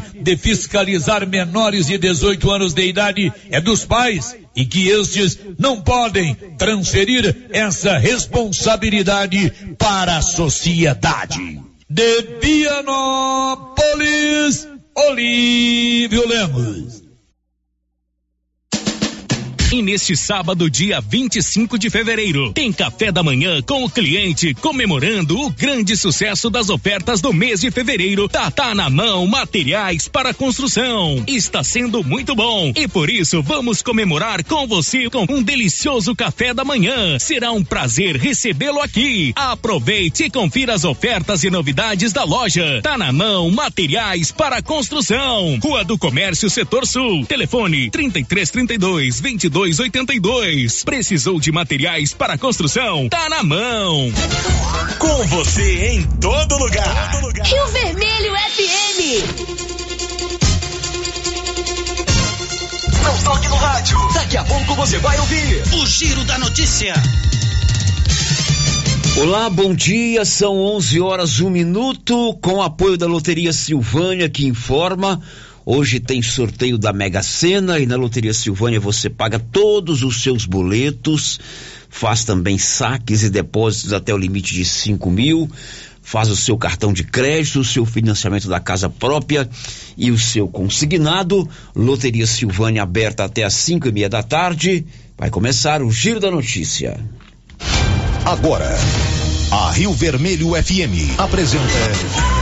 de fiscalizar menores de 18 anos de idade é dos pais e que estes não podem transferir essa responsabilidade para a sociedade. De Vianópolis, Olívio Lemos. E neste sábado, dia 25 de fevereiro, tem café da manhã com o cliente comemorando o grande sucesso das ofertas do mês de fevereiro da Tá na Mão Materiais para Construção. Está sendo muito bom e por isso vamos comemorar com você com um delicioso café da manhã. Será um prazer recebê-lo aqui. Aproveite e confira as ofertas e novidades da loja. Tá na Mão Materiais para Construção. Rua do Comércio, Setor Sul. Telefone 3332 22 3282. Precisou de materiais para construção? Tá na mão. Com você em todo lugar. Todo lugar. Rio Vermelho FM. Não toque no rádio. Daqui a pouco você vai ouvir o Giro da Notícia. Olá, bom dia. São 11 horas um minuto. Com apoio da Loteria Silvânia, que informa Hoje tem sorteio da Mega Sena e na Loteria Silvânia você paga todos os seus boletos, faz também saques e depósitos até o limite de 5 mil, faz o seu cartão de crédito, o seu financiamento da casa própria e o seu consignado. Loteria Silvânia aberta até às 5 e meia da tarde. Vai começar o Giro da Notícia. Agora, a Rio Vermelho FM apresenta.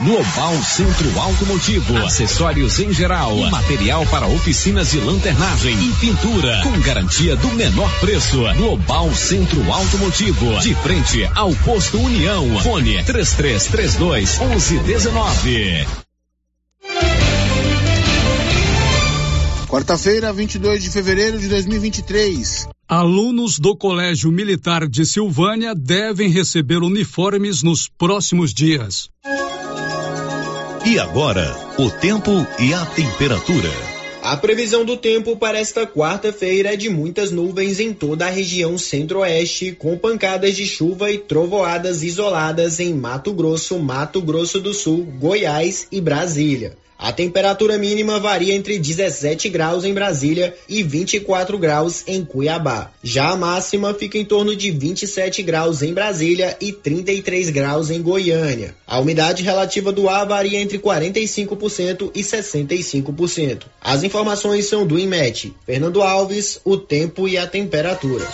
Global Centro Automotivo, acessórios em geral, material para oficinas de lanternagem e pintura, com garantia do menor preço. Global Centro Automotivo, de frente ao posto União. Fone 3332 1119. Quarta-feira, 22 de fevereiro de 2023. Alunos do Colégio Militar de Silvânia devem receber uniformes nos próximos dias. E agora, o tempo e a temperatura. A previsão do tempo para esta quarta-feira é de muitas nuvens em toda a região centro-oeste, com pancadas de chuva e trovoadas isoladas em Mato Grosso, Mato Grosso do Sul, Goiás e Brasília. A temperatura mínima varia entre 17 graus em Brasília e 24 graus em Cuiabá. Já a máxima fica em torno de 27 graus em Brasília e 33 graus em Goiânia. A umidade relativa do ar varia entre 45% e 65%. As informações são do INMET. Fernando Alves, o tempo e a temperatura.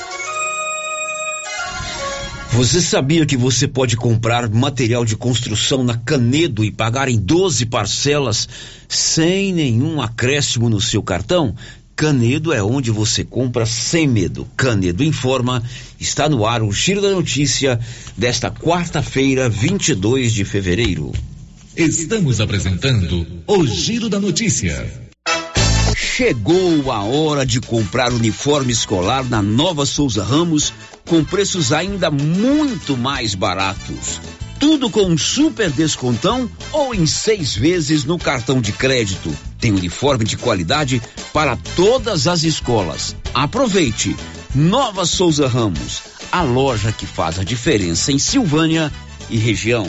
Você sabia que você pode comprar material de construção na Canedo e pagar em 12 parcelas sem nenhum acréscimo no seu cartão? Canedo é onde você compra sem medo. Canedo informa, está no ar o Giro da Notícia desta quarta-feira, 22 de fevereiro. Estamos apresentando o Giro da Notícia. Chegou a hora de comprar uniforme escolar na Nova Souza Ramos com preços ainda muito mais baratos. Tudo com um super descontão ou em seis vezes no cartão de crédito. Tem uniforme de qualidade para todas as escolas. Aproveite! Nova Souza Ramos, a loja que faz a diferença em Silvânia e região.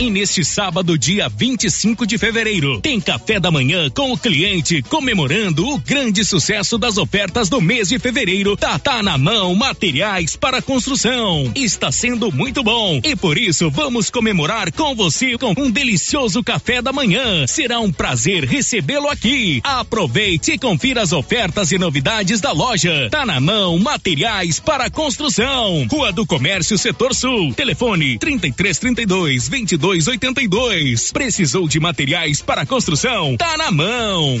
E neste sábado, dia 25 de fevereiro, tem café da manhã com o cliente comemorando o grande sucesso das ofertas do mês de fevereiro. Tá, tá na mão materiais para construção. Está sendo muito bom e por isso vamos comemorar com você com um delicioso café da manhã. Será um prazer recebê-lo aqui. Aproveite e confira as ofertas e novidades da loja. Tá na mão materiais para construção. Rua do Comércio, Setor Sul. Telefone 3332 22 2282. Precisou de materiais para construção? Tá na mão.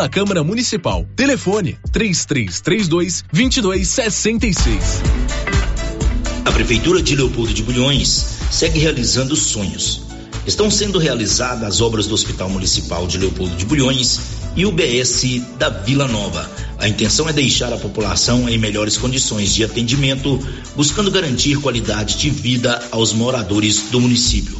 Câmara Municipal. Telefone 3332 2266. A Prefeitura de Leopoldo de Bulhões segue realizando sonhos. Estão sendo realizadas as obras do Hospital Municipal de Leopoldo de Bulhões e o BS da Vila Nova. A intenção é deixar a população em melhores condições de atendimento, buscando garantir qualidade de vida aos moradores do município.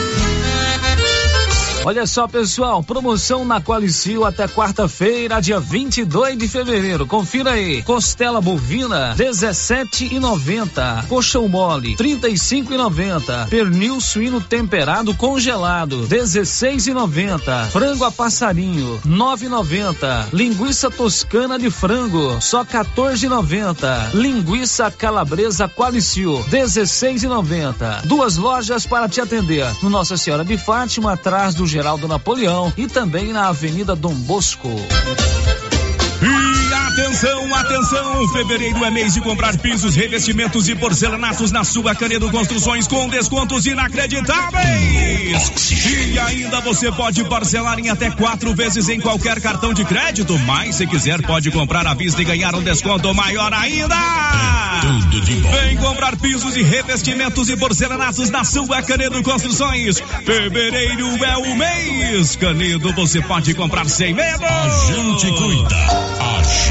Olha só, pessoal, promoção na Qualicil até quarta-feira, dia 22 de fevereiro. Confira aí. Costela bovina 17,90. Coxão mole 35,90. Pernil suíno temperado congelado 16,90. Frango a passarinho 9,90. Linguiça toscana de frango só 14,90. Linguiça calabresa Qualicil 16,90. Duas lojas para te atender. No Nossa Senhora de Fátima, atrás do Geraldo Napoleão e também na Avenida Dom Bosco. Atenção, atenção! Fevereiro é mês de comprar pisos, revestimentos e porcelanatos na sua Canedo Construções com descontos inacreditáveis. E ainda você pode parcelar em até quatro vezes em qualquer cartão de crédito. Mas se quiser, pode comprar à vista e ganhar um desconto maior ainda. Tudo de bom. Vem comprar pisos e revestimentos e porcelanatos na sua Canedo Construções. Fevereiro é o mês. Canedo, você pode comprar sem medo. A gente cuida. A gente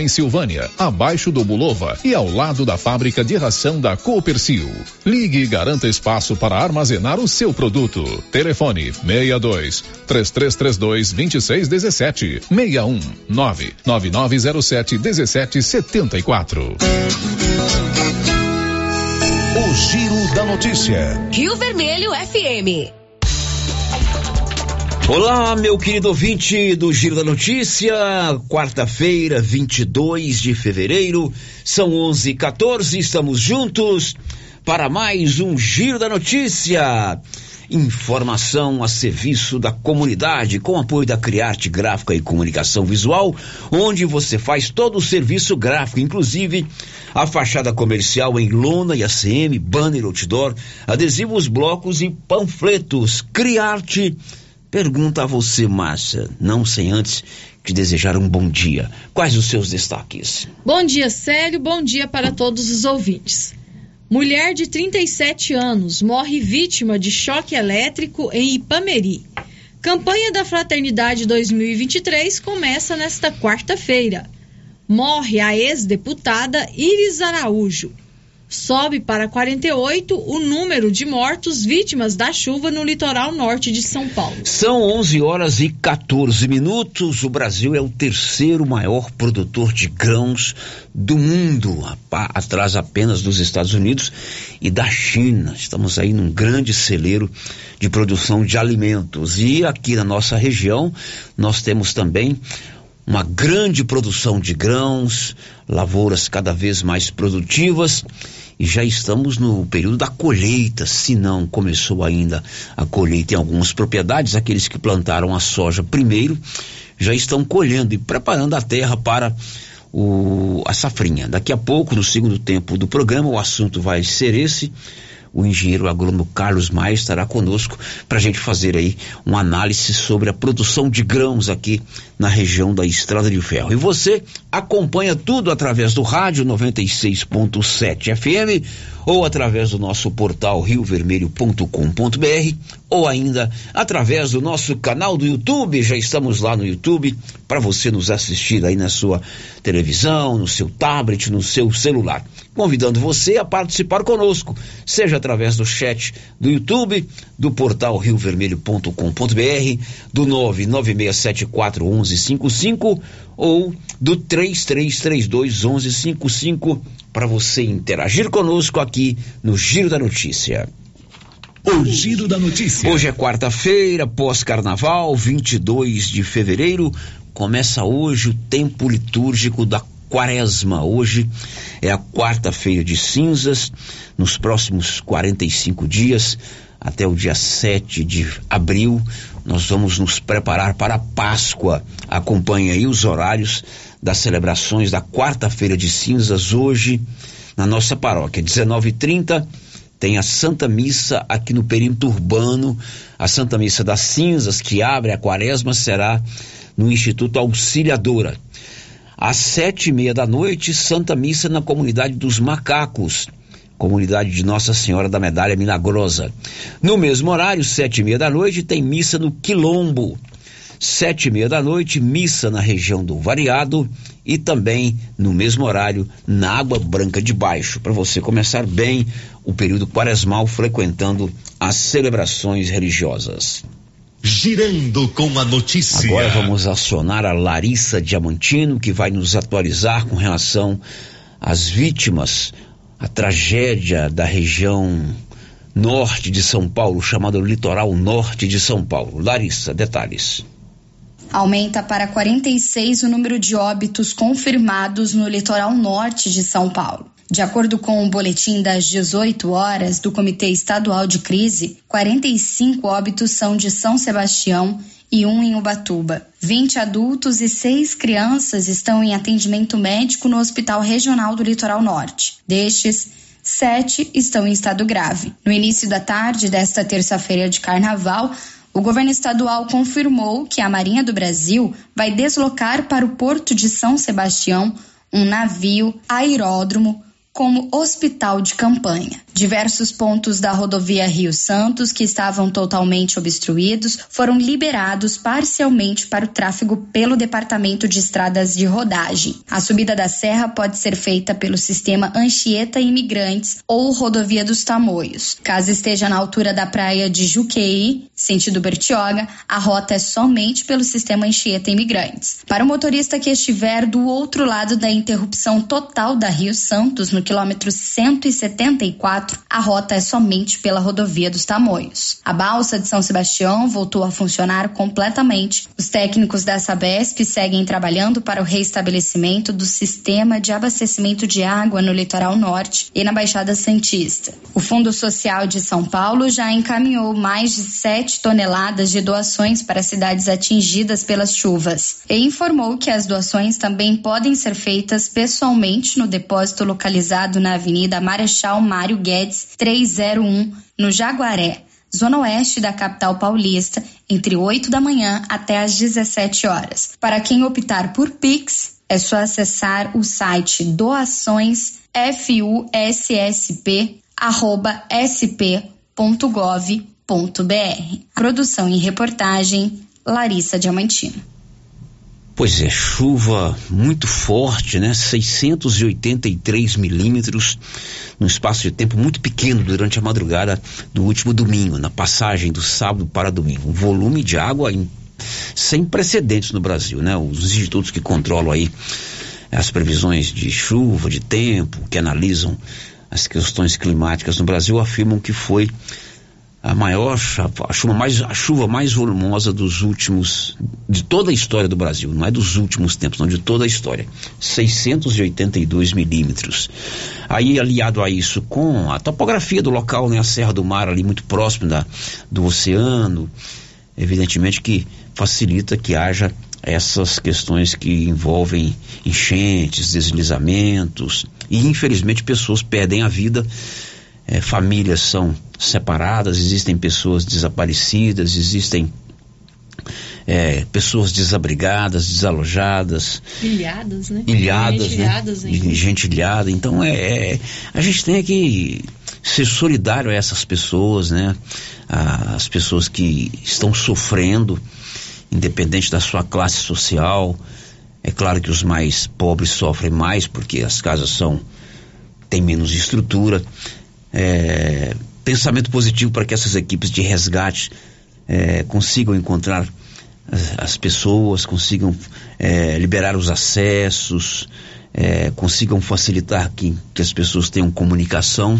em Silvânia, abaixo do Bulova e ao lado da fábrica de ração da Coopercil. Ligue e garanta espaço para armazenar o seu produto. Telefone 62 3332 2617 61 99907 1774. O Giro da Notícia. Rio Vermelho FM. Olá, meu querido ouvinte do Giro da Notícia, quarta-feira, 22 de fevereiro, são 11:14, estamos juntos para mais um Giro da Notícia. Informação a serviço da comunidade, com apoio da Criarte Gráfica e Comunicação Visual, onde você faz todo o serviço gráfico, inclusive a fachada comercial em lona e ACM, banner, outdoor, adesivos, blocos e panfletos. Criarte Pergunta a você, Márcia, não sem antes te desejar um bom dia. Quais os seus destaques? Bom dia, Célio. Bom dia para todos os ouvintes. Mulher de 37 anos morre vítima de choque elétrico em Ipameri. Campanha da Fraternidade 2023 começa nesta quarta-feira. Morre a ex-deputada Iris Araújo. Sobe para 48 o número de mortos vítimas da chuva no litoral norte de São Paulo. São 11 horas e 14 minutos. O Brasil é o terceiro maior produtor de grãos do mundo, atrás apenas dos Estados Unidos e da China. Estamos aí num grande celeiro de produção de alimentos. E aqui na nossa região, nós temos também uma grande produção de grãos, lavouras cada vez mais produtivas e já estamos no período da colheita, se não começou ainda a colheita em algumas propriedades, aqueles que plantaram a soja primeiro já estão colhendo e preparando a terra para o, a safrinha. Daqui a pouco, no segundo tempo do programa, o assunto vai ser esse o engenheiro agrônomo Carlos Maia estará conosco para a gente fazer aí uma análise sobre a produção de grãos aqui na região da Estrada de Ferro. E você acompanha tudo através do rádio 96.7 FM ou através do nosso portal riovermelho.com.br ou ainda através do nosso canal do YouTube. Já estamos lá no YouTube para você nos assistir aí na sua televisão, no seu tablet, no seu celular. Convidando você a participar conosco, seja através do chat do YouTube, do portal riovermelho.com.br, do 996741155 ou do 3332 1155 para você interagir conosco aqui no Giro da Notícia. O Giro da Notícia. Hoje é quarta-feira, pós-carnaval, 22 de fevereiro. Começa hoje o tempo litúrgico da quaresma. Hoje é a quarta-feira de cinzas. Nos próximos 45 dias, até o dia 7 de abril, nós vamos nos preparar para a Páscoa. Acompanhe aí os horários das celebrações da quarta-feira de cinzas hoje na nossa paróquia. 19h30 tem a Santa Missa aqui no perímetro urbano. A Santa Missa das Cinzas, que abre a quaresma, será no Instituto Auxiliadora. Às sete e meia da noite, Santa Missa na comunidade dos Macacos comunidade de Nossa Senhora da Medalha Milagrosa. No mesmo horário, sete e meia da noite, tem missa no Quilombo. Sete e meia da noite, missa na região do Variado e também no mesmo horário na Água Branca de Baixo, para você começar bem o período quaresmal frequentando as celebrações religiosas. Girando com a notícia. Agora vamos acionar a Larissa Diamantino, que vai nos atualizar com relação às vítimas a tragédia da região norte de São Paulo, chamada Litoral Norte de São Paulo. Larissa, detalhes. Aumenta para 46 o número de óbitos confirmados no litoral norte de São Paulo. De acordo com o boletim das 18 horas do Comitê Estadual de Crise, 45 óbitos são de São Sebastião e um em Ubatuba. 20 adultos e seis crianças estão em atendimento médico no Hospital Regional do Litoral Norte. Destes, sete estão em estado grave. No início da tarde desta terça-feira de carnaval, o governo estadual confirmou que a Marinha do Brasil vai deslocar para o porto de São Sebastião um navio aeródromo como hospital de campanha. Diversos pontos da rodovia Rio Santos, que estavam totalmente obstruídos, foram liberados parcialmente para o tráfego pelo Departamento de Estradas de Rodagem. A subida da serra pode ser feita pelo sistema Anchieta Imigrantes ou rodovia dos Tamoios. Caso esteja na altura da praia de Juqueí, sentido Bertioga, a rota é somente pelo sistema Anchieta Imigrantes. Para o motorista que estiver do outro lado da interrupção total da Rio Santos, no quilômetro 174, a rota é somente pela rodovia dos Tamoios. A balsa de São Sebastião voltou a funcionar completamente. Os técnicos da Sabesp seguem trabalhando para o reestabelecimento do sistema de abastecimento de água no litoral norte e na Baixada Santista. O Fundo Social de São Paulo já encaminhou mais de 7 toneladas de doações para cidades atingidas pelas chuvas e informou que as doações também podem ser feitas pessoalmente no depósito localizado localizado na Avenida Marechal Mário Guedes 301, no Jaguaré, zona oeste da capital paulista, entre 8 da manhã até às 17 horas. Para quem optar por Pix, é só acessar o site doaçõesfuSP@sp.gov.br. Produção e reportagem Larissa Diamantino. Pois é, chuva muito forte, né? 683 milímetros num espaço de tempo muito pequeno durante a madrugada do último domingo, na passagem do sábado para domingo. Um volume de água em, sem precedentes no Brasil, né? Os institutos que controlam aí as previsões de chuva, de tempo, que analisam as questões climáticas no Brasil afirmam que foi a maior a chuva mais a chuva mais volumosa dos últimos de toda a história do Brasil não é dos últimos tempos não de toda a história. 682 milímetros. Aí aliado a isso com a topografia do local né a Serra do Mar ali muito próximo da do oceano evidentemente que facilita que haja essas questões que envolvem enchentes deslizamentos e infelizmente pessoas perdem a vida é, famílias são separadas, existem pessoas desaparecidas, existem é, pessoas desabrigadas, desalojadas. Ilhadas, né? Ilhadas, gente né? ilhadas, Gente ilhada. Então, é, é, a gente tem que ser solidário a essas pessoas, né? As pessoas que estão sofrendo, independente da sua classe social. É claro que os mais pobres sofrem mais porque as casas são têm menos estrutura, é, pensamento positivo para que essas equipes de resgate é, consigam encontrar as, as pessoas, consigam é, liberar os acessos, é, consigam facilitar que, que as pessoas tenham comunicação.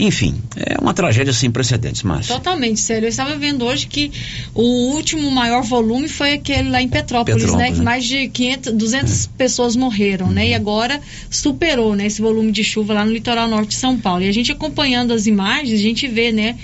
Enfim, é uma tragédia sem precedentes, mas Totalmente, sério. Eu estava vendo hoje que o último maior volume foi aquele lá em Petrópolis, Petrópolis, né? Que né? mais de 500, 200 pessoas morreram, né? E agora superou, né? Esse volume de chuva lá no litoral norte de São Paulo. E a gente acompanhando as imagens, a gente vê, né?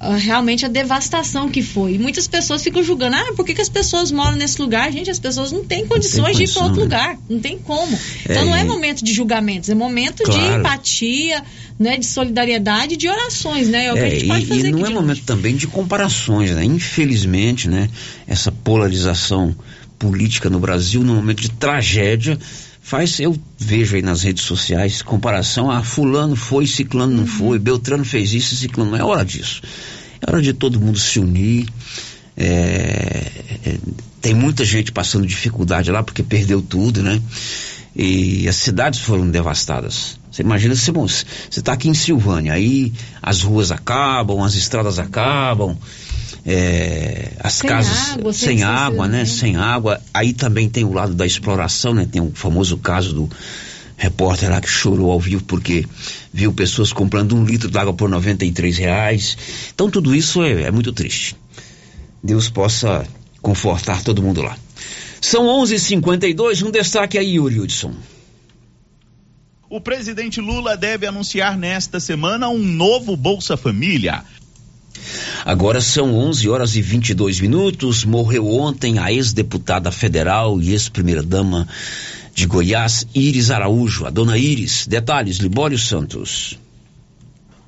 Ah, realmente a devastação que foi. E muitas pessoas ficam julgando, ah, por que, que as pessoas moram nesse lugar? Gente, as pessoas não têm condições de ir para condição, outro né? lugar. Não tem como. É, Então não é e- momento de julgamentos, é momento de Claro. empatia, né? De solidariedade, de orações, né? É o que a É, gente pode e, fazer e não é de momento também de comparações, né? Infelizmente, né? Essa polarização política no Brasil, no momento de tragédia, faz, eu vejo aí nas redes sociais, comparação, ah, fulano foi, ciclano Uhum. não foi, Beltrano fez isso, ciclano não é hora disso. É hora de todo mundo se unir, é, é, tem muita gente passando dificuldade lá porque perdeu tudo, né? E as cidades foram devastadas. Você imagina você está aqui em Silvânia, aí as ruas acabam, as estradas acabam, é, as Sem casas água, sem sem água, né? né? Sem água. Aí também tem o lado da exploração, né? Tem o famoso caso do repórter lá que chorou ao vivo porque viu pessoas comprando um litro d'água por 93 reais. Então tudo isso é, é muito triste. Deus possa confortar todo mundo lá. São 11:52 um destaque aí, Yuri Hudson. O presidente Lula deve anunciar nesta semana um novo Bolsa Família. Agora são 11 horas e 22 minutos. Morreu ontem a ex-deputada federal e ex-primeira-dama de Goiás, Iris Araújo, a dona Iris. Detalhes, Libório Santos.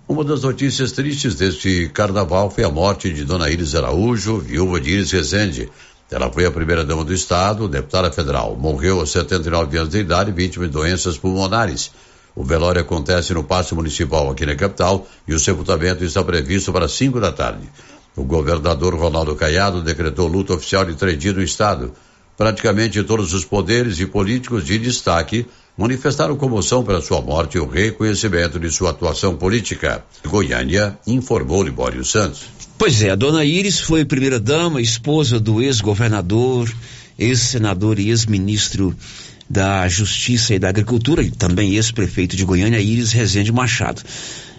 Uma das notícias tristes deste carnaval foi a morte de Dona Iris Araújo, viúva de Iris Rezende. Ela foi a primeira dama do estado, deputada federal. Morreu aos 79 anos de idade, vítima de doenças pulmonares. O velório acontece no Paço Municipal aqui na capital e o sepultamento está previsto para 5 da tarde. O governador Ronaldo Caiado decretou luta oficial de três dias no estado. Praticamente todos os poderes e políticos de destaque manifestaram comoção pela sua morte e o reconhecimento de sua atuação política. Goiânia informou Libório Santos. Pois é, a dona Iris foi primeira-dama, esposa do ex-governador, ex-senador e ex-ministro da Justiça e da Agricultura, e também ex-prefeito de Goiânia, Iris Rezende Machado.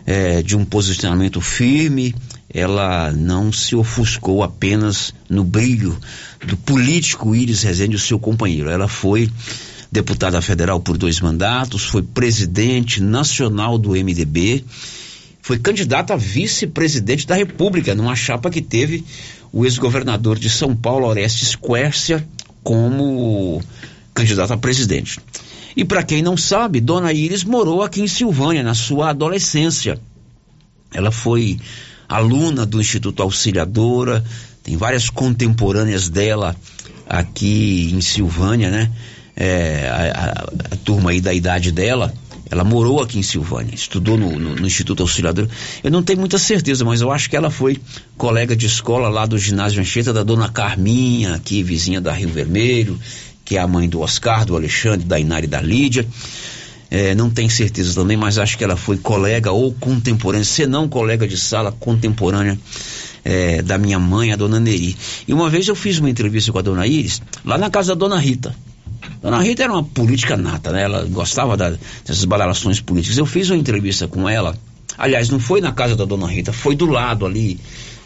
É, de um posicionamento firme, ela não se ofuscou apenas no brilho do político Iris Rezende, o seu companheiro. Ela foi deputada federal por dois mandatos, foi presidente nacional do MDB, foi candidata a vice-presidente da República, numa chapa que teve o ex-governador de São Paulo, Orestes Quércia, como candidato a presidente. E para quem não sabe, Dona Iris morou aqui em Silvânia na sua adolescência. Ela foi aluna do Instituto Auxiliadora, tem várias contemporâneas dela aqui em Silvânia, né? É, a, a- a turma aí da idade dela, ela morou aqui em Silvânia, estudou no, no- no Instituto Auxiliadora. Eu não tenho muita certeza, mas eu acho que ela foi colega de escola lá do ginásio Anchieta da dona Carminha, aqui vizinha da Rio Vermelho, que é a mãe do Oscar, do Alexandre, da Inari e da Lídia. É, não tenho certeza também, mas acho que ela foi colega ou contemporânea, se não colega de sala, contemporânea é, da minha mãe, a dona Neri. E uma vez eu fiz uma entrevista com a dona Iris, lá na casa da dona Rita. Dona Rita era uma política nata, né? Ela gostava da, dessas balalações políticas. Eu fiz uma entrevista com ela, aliás, não foi na casa da dona Rita, foi do lado ali,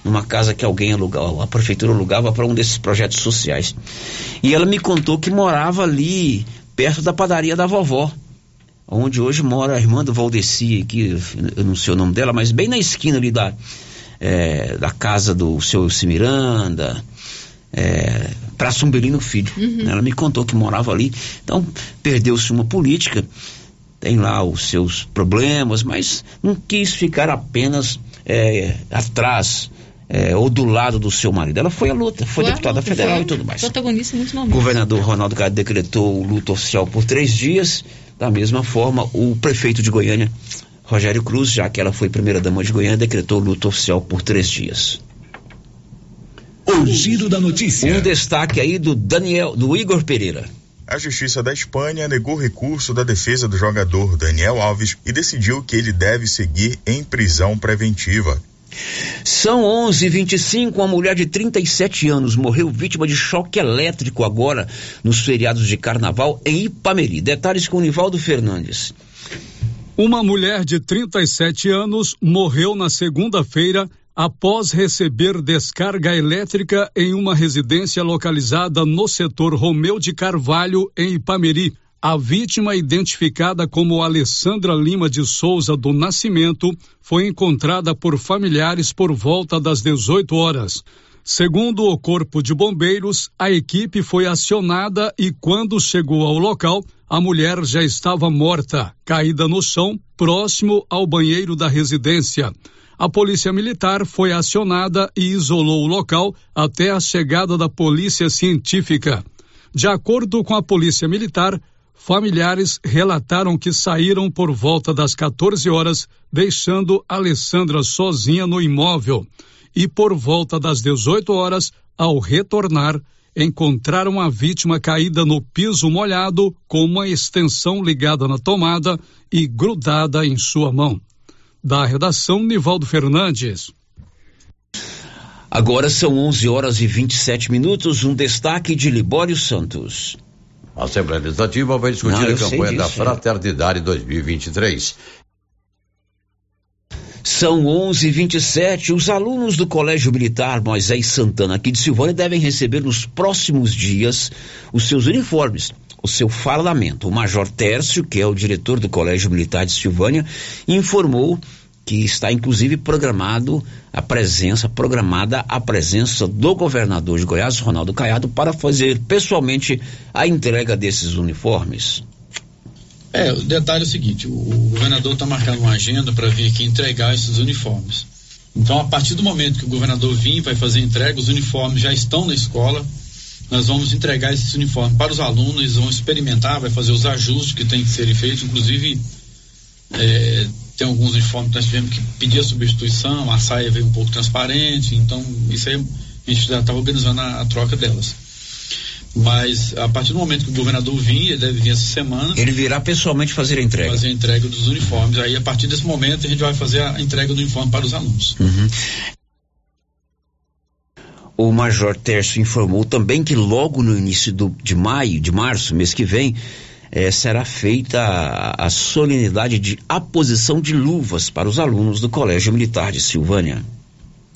numa casa que alguém alugava, a prefeitura alugava para um desses projetos sociais. E ela me contou que morava ali, perto da padaria da vovó onde hoje mora a irmã do Valdeci, aqui, eu não sei o nome dela, mas bem na esquina ali da, é, da casa do seu Cimiranda, é, para Sumbelino Filho. Uhum. Ela me contou que morava ali. Então, perdeu-se uma política, tem lá os seus problemas, mas não quis ficar apenas é, atrás é, ou do lado do seu marido. Ela foi à luta, foi, foi deputada luta, federal foi e tudo mais. Protagonista muito O governador Ronaldo Caiado decretou o luto oficial por três dias. Da mesma forma, o prefeito de Goiânia, Rogério Cruz, já que ela foi primeira-dama de Goiânia, decretou o luto oficial por três dias. O giro da notícia. Um destaque aí do Daniel, do Igor Pereira. A Justiça da Espanha negou recurso da defesa do jogador Daniel Alves e decidiu que ele deve seguir em prisão preventiva. São 11:25. Uma mulher de 37 anos morreu vítima de choque elétrico agora nos feriados de Carnaval em Ipameri. Detalhes com Nivaldo Fernandes. Uma mulher de 37 anos morreu na segunda-feira após receber descarga elétrica em uma residência localizada no setor Romeu de Carvalho, em Ipameri. A vítima, identificada como Alessandra Lima de Souza do Nascimento, foi encontrada por familiares por volta das 18 horas. Segundo o Corpo de Bombeiros, a equipe foi acionada e, quando chegou ao local, a mulher já estava morta, caída no chão, próximo ao banheiro da residência. A Polícia Militar foi acionada e isolou o local até a chegada da Polícia Científica. De acordo com a Polícia Militar, Familiares relataram que saíram por volta das 14 horas, deixando Alessandra sozinha no imóvel. E por volta das 18 horas, ao retornar, encontraram a vítima caída no piso molhado, com uma extensão ligada na tomada e grudada em sua mão. Da redação, Nivaldo Fernandes. Agora são 11 horas e 27 minutos. Um destaque de Libório Santos. A Assembleia Legislativa vai discutir Não, a campanha da Fraternidade 2023. São 11:27. Os alunos do Colégio Militar Moisés Santana aqui de Silvânia devem receber nos próximos dias os seus uniformes, o seu fardamento. O Major Tércio, que é o diretor do Colégio Militar de Silvânia, informou que está inclusive programado a presença, programada a presença do governador de Goiás, Ronaldo Caiado, para fazer pessoalmente a entrega desses uniformes. É, o detalhe é o seguinte, o, o governador está marcando uma agenda para vir aqui entregar esses uniformes. Então, a partir do momento que o governador vir, vai fazer entrega, os uniformes já estão na escola, nós vamos entregar esses uniformes para os alunos, eles vão experimentar, vai fazer os ajustes que tem que serem feitos, inclusive é, tem alguns uniformes que nós tivemos que pedir a substituição, a saia veio um pouco transparente, então isso aí a gente já estava organizando a, a, troca delas. Mas a partir do momento que o governador vir, ele deve vir essa semana. Ele virá pessoalmente fazer a entrega. Fazer a entrega dos uniformes. Aí a partir desse momento a gente vai fazer a entrega do uniforme para os alunos. Uhum. O Major Terço informou também que logo no início do, de maio, de março, mês que vem, eh, será feita a, a solenidade de aposição de luvas para os alunos do Colégio Militar de Silvânia.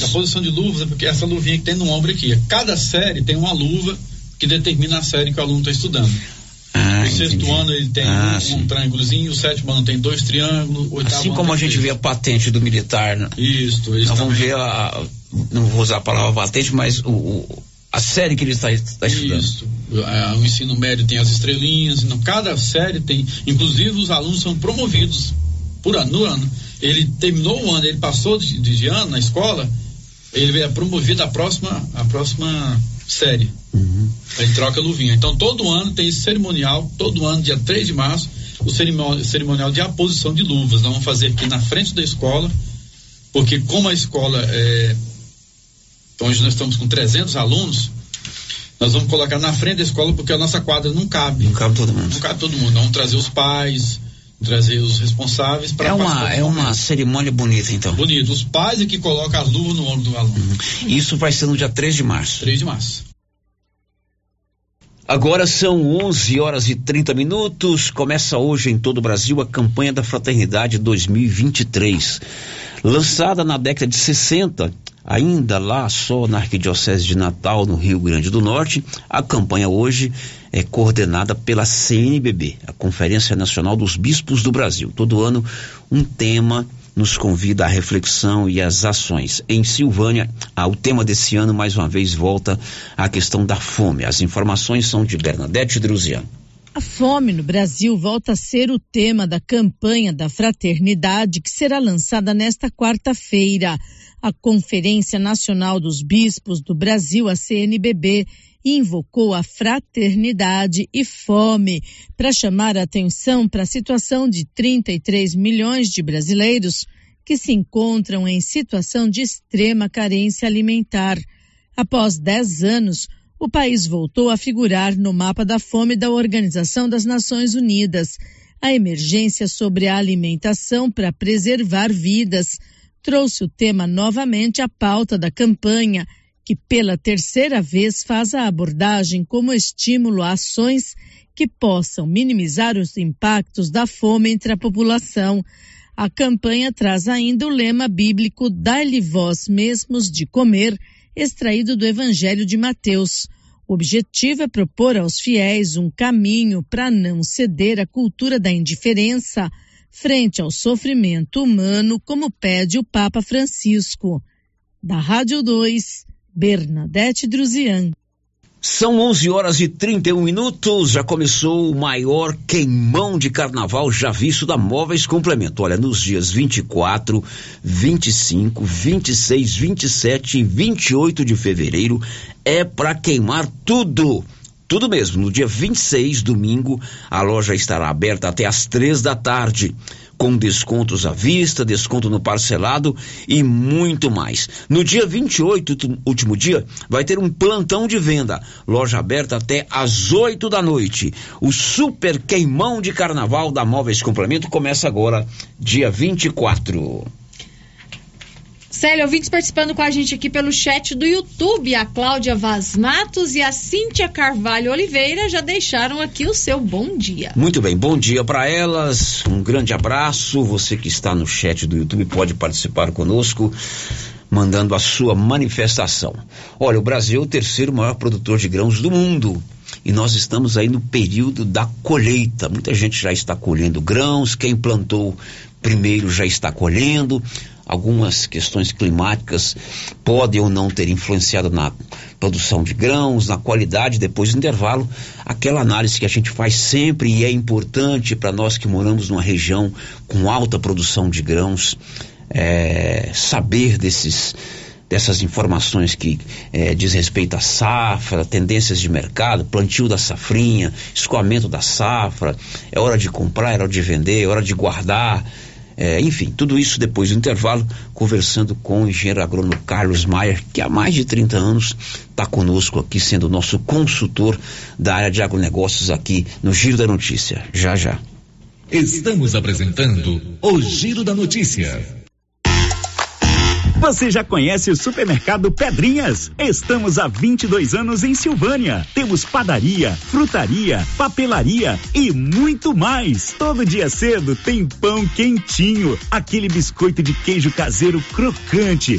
A posição de luvas é porque essa luvinha que tem no ombro aqui. Cada série tem uma luva que determina a série que o aluno está estudando. Ah, o sexto entendi. ano ele tem ah, um, um triângulozinho, o sétimo ano tem dois triângulos, Assim como a gente três. vê a patente do militar. Né? Isso, isso. Nós vamos ver a, não vou usar a palavra patente, mas o, o a série que ele está, está estudando. Isso. O ensino médio tem as estrelinhas, então cada série tem, inclusive os alunos são promovidos por ano, no ano. Ele terminou o ano, ele passou de, de ano na escola, ele é promovido à próxima, à próxima série. Uhum. Ele troca a luvinha. Então todo ano tem esse cerimonial, todo ano, dia 3 de março, o cerimonial, cerimonial de aposição de luvas. Nós vamos fazer aqui na frente da escola, porque como a escola é então hoje nós estamos com 300 alunos, Nós vamos colocar na frente da escola porque a nossa quadra não cabe. Não cabe todo mundo. Não cabe todo mundo. Vamos trazer os pais, trazer os responsáveis para É uma, é uma cerimônia bonita, então. Bonito. Os pais é que colocam as luvas no ombro do aluno. Uhum. Isso vai ser no dia 3 de março. 3 de março. Agora são 11 horas e 30 minutos. Começa hoje em todo o Brasil a campanha da Fraternidade 2023. Lançada na década de 60, ainda lá só na Arquidiocese de Natal, no Rio Grande do Norte, a campanha hoje é coordenada pela CNBB, a Conferência Nacional dos Bispos do Brasil. Todo ano, um tema nos convida à reflexão e às ações. Em Silvânia, ah, o tema desse ano, mais uma vez, volta à questão da fome. As informações são de Bernadette Druzian. A fome no Brasil volta a ser o tema da campanha da fraternidade que será lançada nesta quarta-feira. A Conferência Nacional dos Bispos do Brasil, a CNBB, invocou a fraternidade e fome para chamar a atenção para a situação de 33 milhões de brasileiros que se encontram em situação de extrema carência alimentar. Após 10 anos, o país voltou a figurar no mapa da fome da Organização das Nações Unidas. A emergência sobre a alimentação para preservar vidas trouxe o tema novamente à pauta da campanha que pela terceira vez faz a abordagem como estímulo a ações que possam minimizar os impactos da fome entre a população. A campanha traz ainda o lema bíblico Dai-lhe vós mesmos de comer, extraído do Evangelho de Mateus. O objetivo é propor aos fiéis um caminho para não ceder à cultura da indiferença frente ao sofrimento humano, como pede o Papa Francisco. Da Rádio 2, Bernadette Druzian. São 11 horas e 31 minutos. Já começou o maior queimão de carnaval já visto da Móveis Complemento. Olha, nos dias 24, 25, 26, 27 e 28 de fevereiro é para queimar tudo. Tudo mesmo. No dia 26, domingo, a loja estará aberta até às três da tarde com descontos à vista, desconto no parcelado e muito mais. No dia 28, último dia, vai ter um plantão de venda. Loja aberta até às 8 da noite. O super queimão de carnaval da Móveis Complemento começa agora, dia 24. Célio, ouvintes participando com a gente aqui pelo chat do YouTube, a Cláudia Vaz Matos e a Cíntia Carvalho Oliveira já deixaram aqui o seu bom dia. Muito bem, bom dia para elas, um grande abraço. Você que está no chat do YouTube pode participar conosco, mandando a sua manifestação. Olha, o Brasil é o terceiro maior produtor de grãos do mundo. E nós estamos aí no período da colheita. Muita gente já está colhendo grãos, quem plantou primeiro já está colhendo algumas questões climáticas podem ou não ter influenciado na produção de grãos, na qualidade, depois do intervalo, aquela análise que a gente faz sempre e é importante para nós que moramos numa região com alta produção de grãos, é, saber desses dessas informações que é, diz respeito à safra, tendências de mercado, plantio da safrinha, escoamento da safra, é hora de comprar, é hora de vender, é hora de guardar, é, enfim, tudo isso depois do intervalo, conversando com o engenheiro agrônomo Carlos Maier, que há mais de 30 anos está conosco aqui, sendo nosso consultor da área de agronegócios aqui no Giro da Notícia. Já, já. Estamos apresentando o Giro da Notícia. Você já conhece o supermercado Pedrinhas? Estamos há 22 anos em Silvânia. Temos padaria, frutaria, papelaria e muito mais. Todo dia cedo tem pão quentinho, aquele biscoito de queijo caseiro crocante.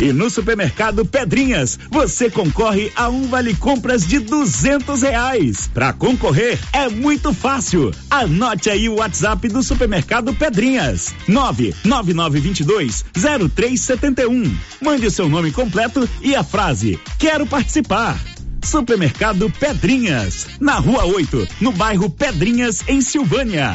E no supermercado Pedrinhas, você concorre a um vale compras de duzentos reais. Para concorrer é muito fácil. Anote aí o WhatsApp do supermercado Pedrinhas: nove nove nove vinte dois zero três setenta e um. Mande o seu nome completo e a frase Quero participar. Supermercado Pedrinhas, na Rua 8, no bairro Pedrinhas, em Silvânia.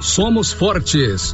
somos fortes.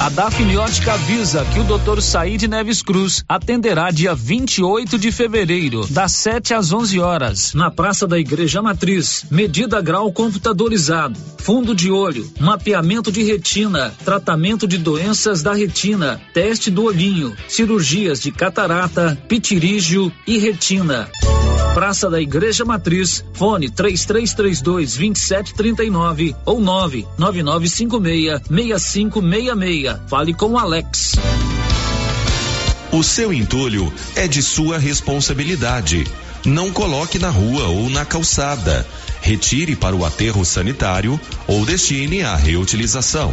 A Dafniótica avisa que o Dr. Said Neves Cruz atenderá dia 28 de fevereiro, das 7 às 11 horas, na Praça da Igreja Matriz. Medida grau computadorizado, fundo de olho, mapeamento de retina, tratamento de doenças da retina, teste do olhinho, cirurgias de catarata, pitirígio e retina. Praça da Igreja Matriz, fone 3332 2739 ou 99956 6566. Fale com Alex. O seu entulho é de sua responsabilidade. Não coloque na rua ou na calçada. Retire para o aterro sanitário ou destine à reutilização.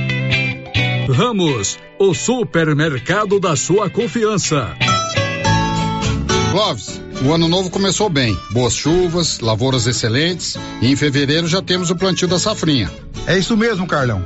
Ramos, o supermercado da sua confiança. Clóvis, o ano novo começou bem. Boas chuvas, lavouras excelentes e em fevereiro já temos o plantio da safrinha. É isso mesmo, Carlão.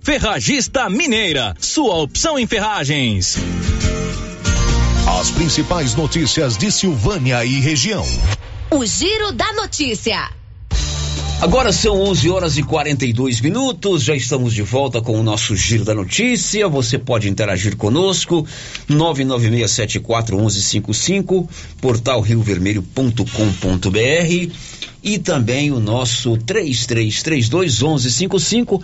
Ferragista Mineira, sua opção em ferragens. As principais notícias de Silvânia e região. O Giro da Notícia. Agora são 11 horas e 42 minutos, já estamos de volta com o nosso Giro da Notícia. Você pode interagir conosco, 996741155, portal riovermelho.com.br e também o nosso 33321155.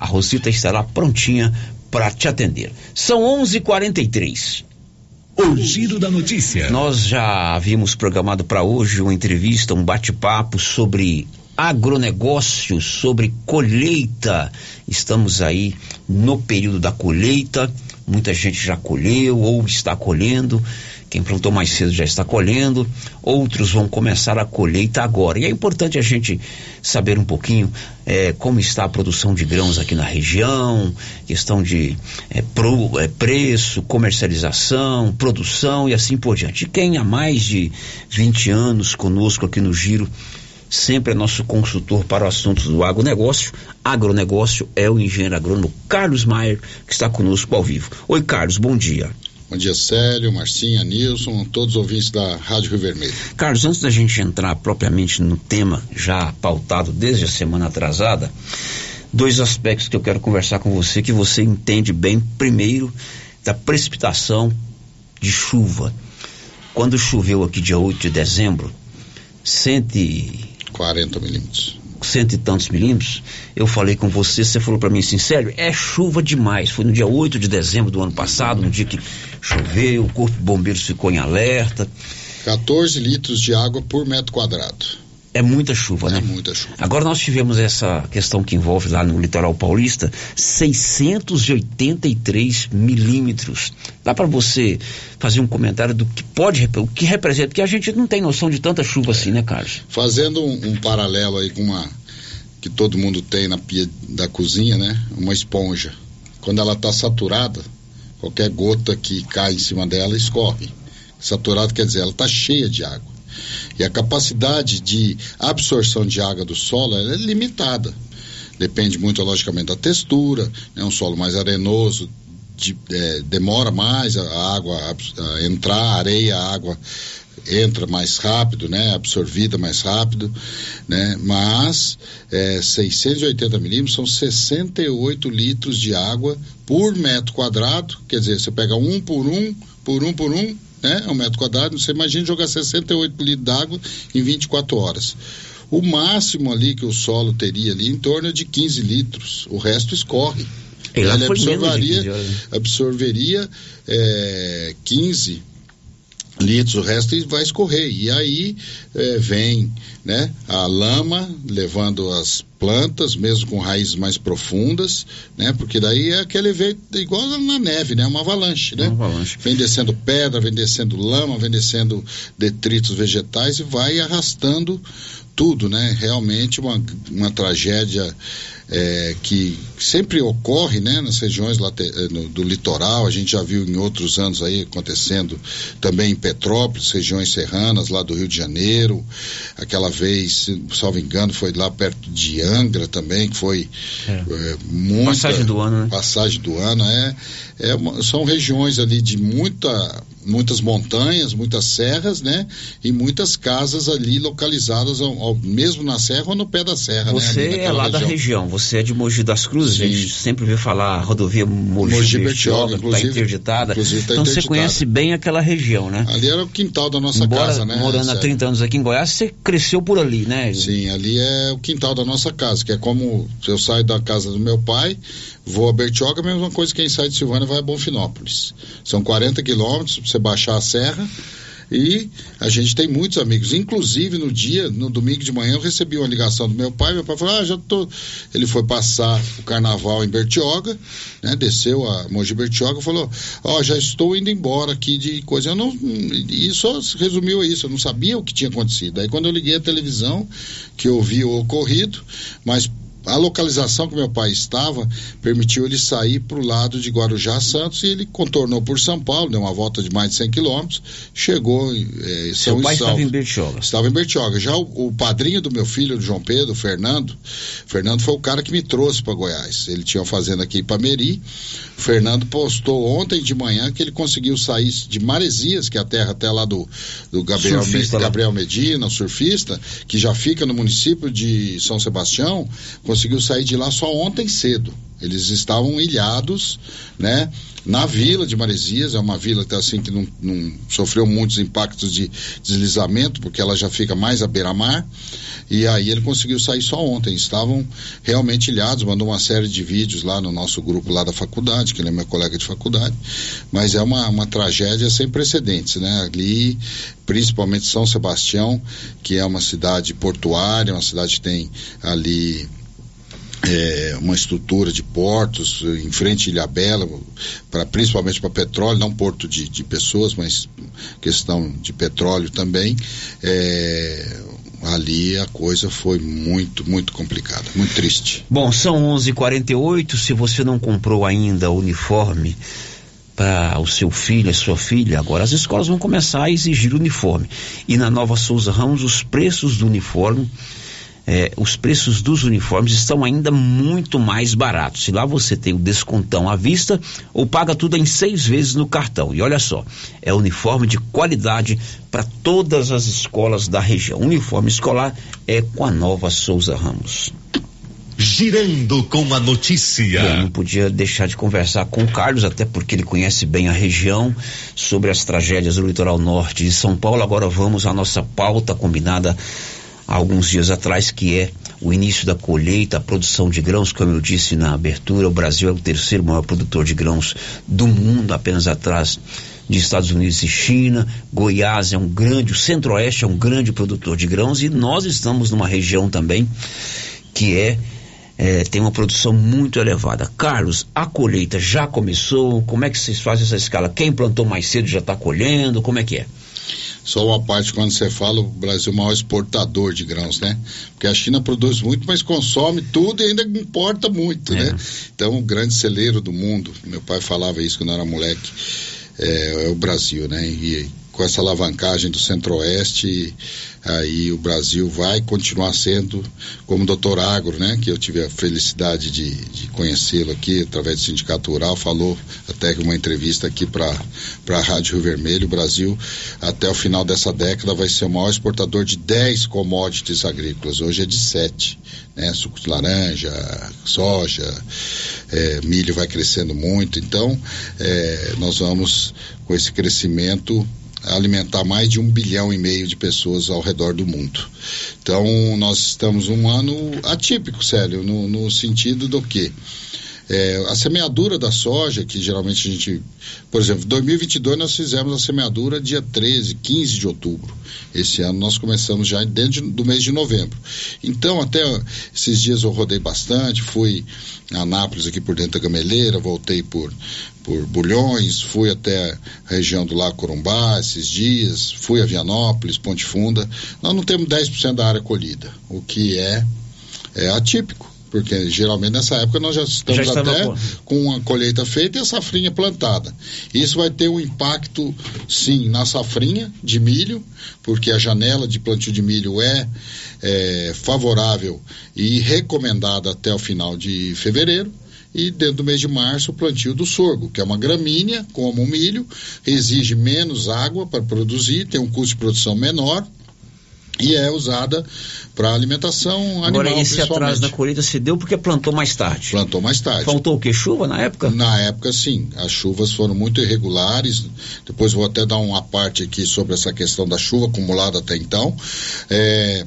A Rosita estará prontinha para te atender. São 11:43. O Giro da Notícia. Nós já havíamos programado para hoje uma entrevista, um bate-papo sobre agronegócio, sobre colheita. Estamos aí no período da colheita, muita gente já colheu ou está colhendo. Quem plantou mais cedo já está colhendo, outros vão começar a colheita agora. E é importante a gente saber um pouquinho eh, como está a produção de grãos aqui na região, questão de eh, pro- eh, preço, comercialização, produção e assim por diante. Quem há mais de 20 anos conosco aqui no Giro sempre é nosso consultor para o assunto do agronegócio. Agronegócio é o engenheiro agrônomo Carlos Maier, que está conosco ao vivo. Oi, Carlos, bom dia. Bom dia, Célio, Marcinha, Nilson, todos os ouvintes da Rádio Rio Vermelho. Carlos, antes da gente entrar propriamente no tema já pautado desde a semana atrasada, dois aspectos que eu quero conversar com você que você entende bem. Primeiro, da precipitação de chuva. Quando choveu aqui dia 8 de dezembro, cento e 40 milímetros. cento e tantos milímetros, eu falei com você, você falou para mim assim, sério, é chuva demais. Foi no dia 8 de dezembro do ano passado, no dia que choveu, o Corpo de Bombeiros ficou em alerta. 14 litros de água por metro quadrado. É muita chuva, né? É muita chuva. Agora nós tivemos essa questão que envolve lá no litoral paulista, 683 milímetros. Dá para você fazer um comentário do que pode, o que representa, porque a gente não tem noção de tanta chuva assim, né, Carlos? Fazendo um, um paralelo aí com uma que todo mundo tem na pia da cozinha, né? Uma esponja. Quando ela está saturada, qualquer gota que cai em cima dela escorre. Saturado quer dizer, ela está cheia de água. E a capacidade de absorção de água do solo é limitada. Depende muito, logicamente, da textura. É um solo mais arenoso, de- é, demora mais a, água a, a entrar, a areia, a água entra mais rápido, né, absorvida mais rápido, né, mas é, 680 milímetros são 68 litros de água por metro quadrado, quer dizer, você pega um por um, por um por um, né, é um metro quadrado, você imagina jogar 68 litros d'água em 24 horas. O máximo ali que o solo teria ali em torno de 15 litros, o resto escorre. Ele absorveria, 15 horas, né? absorveria é, 15 litros, o resto vai escorrer. E aí é, vem né, a lama levando as plantas, mesmo com raízes mais profundas, né? Porque daí é aquele efeito igual na neve, né? Uma avalanche, né? Uma avalanche. Vem descendo pedra, vem descendo lama, vem descendo detritos vegetais e vai arrastando tudo, né? Realmente uma, uma tragédia é, que sempre ocorre, né? Nas regiões eh, do litoral, a gente já viu em outros anos aí acontecendo também em Petrópolis, regiões serranas lá do Rio de Janeiro, aquela vez, se salvo engano, foi lá perto de Angra também, que foi é, muita Passagem do ano, né? passagem do ano é, é uma- são regiões ali de muita muitas montanhas muitas serras né e muitas casas ali localizadas ao, ao- mesmo na serra ou no pé da serra né, Você ali é lá da região, você é de Mogi das Cruzes, a gente sempre vê falar a rodovia Mogi, Mogi Bertioga, que está interditada. inclusive tá então você interditada. conhece bem aquela região, né? ali era o quintal da nossa Embora casa né morando há Sérgio? 30 anos aqui em Goiás, você cresceu por ali, né? Sim, ali é o quintal da nossa casa, que é como eu saio da casa do meu pai, vou a Bertioga, a mesma coisa que quem sai de Silvânia vai a Bonfinópolis. São 40 quilômetros para você baixar a serra e a gente tem muitos amigos. Inclusive, no dia, no domingo de manhã, eu recebi uma ligação do meu pai. Meu pai falou: Ah, já tô. Ele foi passar o carnaval em Bertioga, né? Desceu a Mogi Bertioga falou: Ó, já estou indo embora aqui de coisa. Eu não. E só resumiu isso. Eu não sabia o que tinha acontecido. Aí, quando eu liguei a televisão, que eu vi o ocorrido, mas a localização que meu pai estava permitiu ele sair para o lado de Guarujá Santos e ele contornou por São Paulo, deu uma volta de mais de 100 quilômetros, chegou em eh, Seu São pai estava em Bertioga. Estava em Bertioga. Já o, o padrinho do meu filho, do João Pedro, o Fernando, Fernando foi o cara que me trouxe para Goiás. Ele tinha uma fazenda aqui em Pameri. O Fernando postou ontem de manhã que ele conseguiu sair de Maresias, que é a terra até lá do, do Gabriel, Surfista. Gabriel Medina, surfista, que já fica no município de São Sebastião, conseguiu sair de lá só ontem cedo. Eles estavam ilhados, né? Na vila de Maresias, é uma vila que, assim, que não, não sofreu muitos impactos de deslizamento, porque ela já fica mais à beira-mar. E aí ele conseguiu sair só ontem. Estavam realmente ilhados, mandou uma série de vídeos lá no nosso grupo lá da faculdade, que ele é meu colega de faculdade. Mas é uma, uma tragédia sem precedentes, né? Ali, principalmente São Sebastião, que é uma cidade portuária, uma cidade que tem ali é, uma estrutura de portos em frente a Ilhabela, para principalmente para petróleo, não porto de, de pessoas, mas questão de petróleo também. É, ali a coisa foi muito, muito complicada, muito triste. Bom, são 11:48. Se você não comprou ainda o uniforme para o seu filho, a sua filha, agora as escolas vão começar a exigir uniforme. E na Nova Souza Ramos, os preços do uniforme é, os preços dos uniformes estão ainda muito mais baratos. Se lá você tem o descontão à vista ou paga tudo em seis vezes no cartão. E olha só, é uniforme de qualidade para todas as escolas da região. Uniforme escolar é com a nova Souza Ramos. Girando com a notícia. Bem, não podia deixar de conversar com o Carlos, até porque ele conhece bem a região, sobre as tragédias do litoral norte de São Paulo. Agora vamos à nossa pauta combinada há alguns dias atrás, que é o início da colheita, a produção de grãos, como eu disse na abertura, o Brasil é o terceiro maior produtor de grãos do mundo, apenas atrás de Estados Unidos e China. Goiás é um grande, o Centro-Oeste é um grande produtor de grãos e nós estamos numa região também que é, é, tem uma produção muito elevada. Carlos, a colheita já começou? Como é que vocês fazem essa escala? Quem plantou mais cedo já está colhendo? Como é que é? Só uma parte quando você fala o Brasil é o maior exportador de grãos, né? Porque a China produz muito, mas consome tudo e ainda importa muito, É. né? Então, o grande celeiro do mundo, meu pai falava isso quando eu era moleque, é, é o Brasil, né? E com essa alavancagem do Centro-Oeste, aí o Brasil vai continuar sendo como o doutor Agro, né? Que eu tive a felicidade de, de conhecê-lo aqui através do Sindicato Rural, falou até que uma entrevista aqui para a Rádio Rio Vermelho, o Brasil até o final dessa década vai ser o maior exportador de 10 commodities agrícolas, hoje é de 7, né? Suco de laranja, soja, é, milho vai crescendo muito, então é, nós vamos com esse crescimento alimentar mais de um bilhão e meio de pessoas ao redor do mundo. Então, nós estamos um ano atípico, Célio, no, no sentido do que é, a semeadura da soja, que geralmente a gente, por exemplo, em 2022 nós fizemos a semeadura dia 13, 15 de outubro. Esse ano nós começamos já dentro do mês de novembro. Então, até esses dias eu rodei bastante, fui a Anápolis aqui por dentro da Gameleira, voltei por por Bulhões, fui até a região do Lago Corumbá esses dias, fui a Vianópolis, Ponte Funda. Nós não temos 10% da área colhida, o que é, é atípico. Porque geralmente nessa época nós já estamos Já estava até com- com a colheita feita e a safrinha plantada. Isso vai ter um impacto, sim, na safrinha de milho, porque a janela de plantio de milho é, é, favorável e recomendada até o final de fevereiro. E dentro do mês de março, o plantio do sorgo, que é uma gramínea, como o milho, exige menos água para produzir, tem um custo de produção menor e é usada para alimentação animal. Agora, esse atraso na colheita se deu porque plantou mais tarde. Plantou mais tarde. Faltou o que? Chuva na época? Na época, sim. As chuvas foram muito irregulares. Depois vou até dar uma parte aqui sobre essa questão da chuva acumulada até então. É,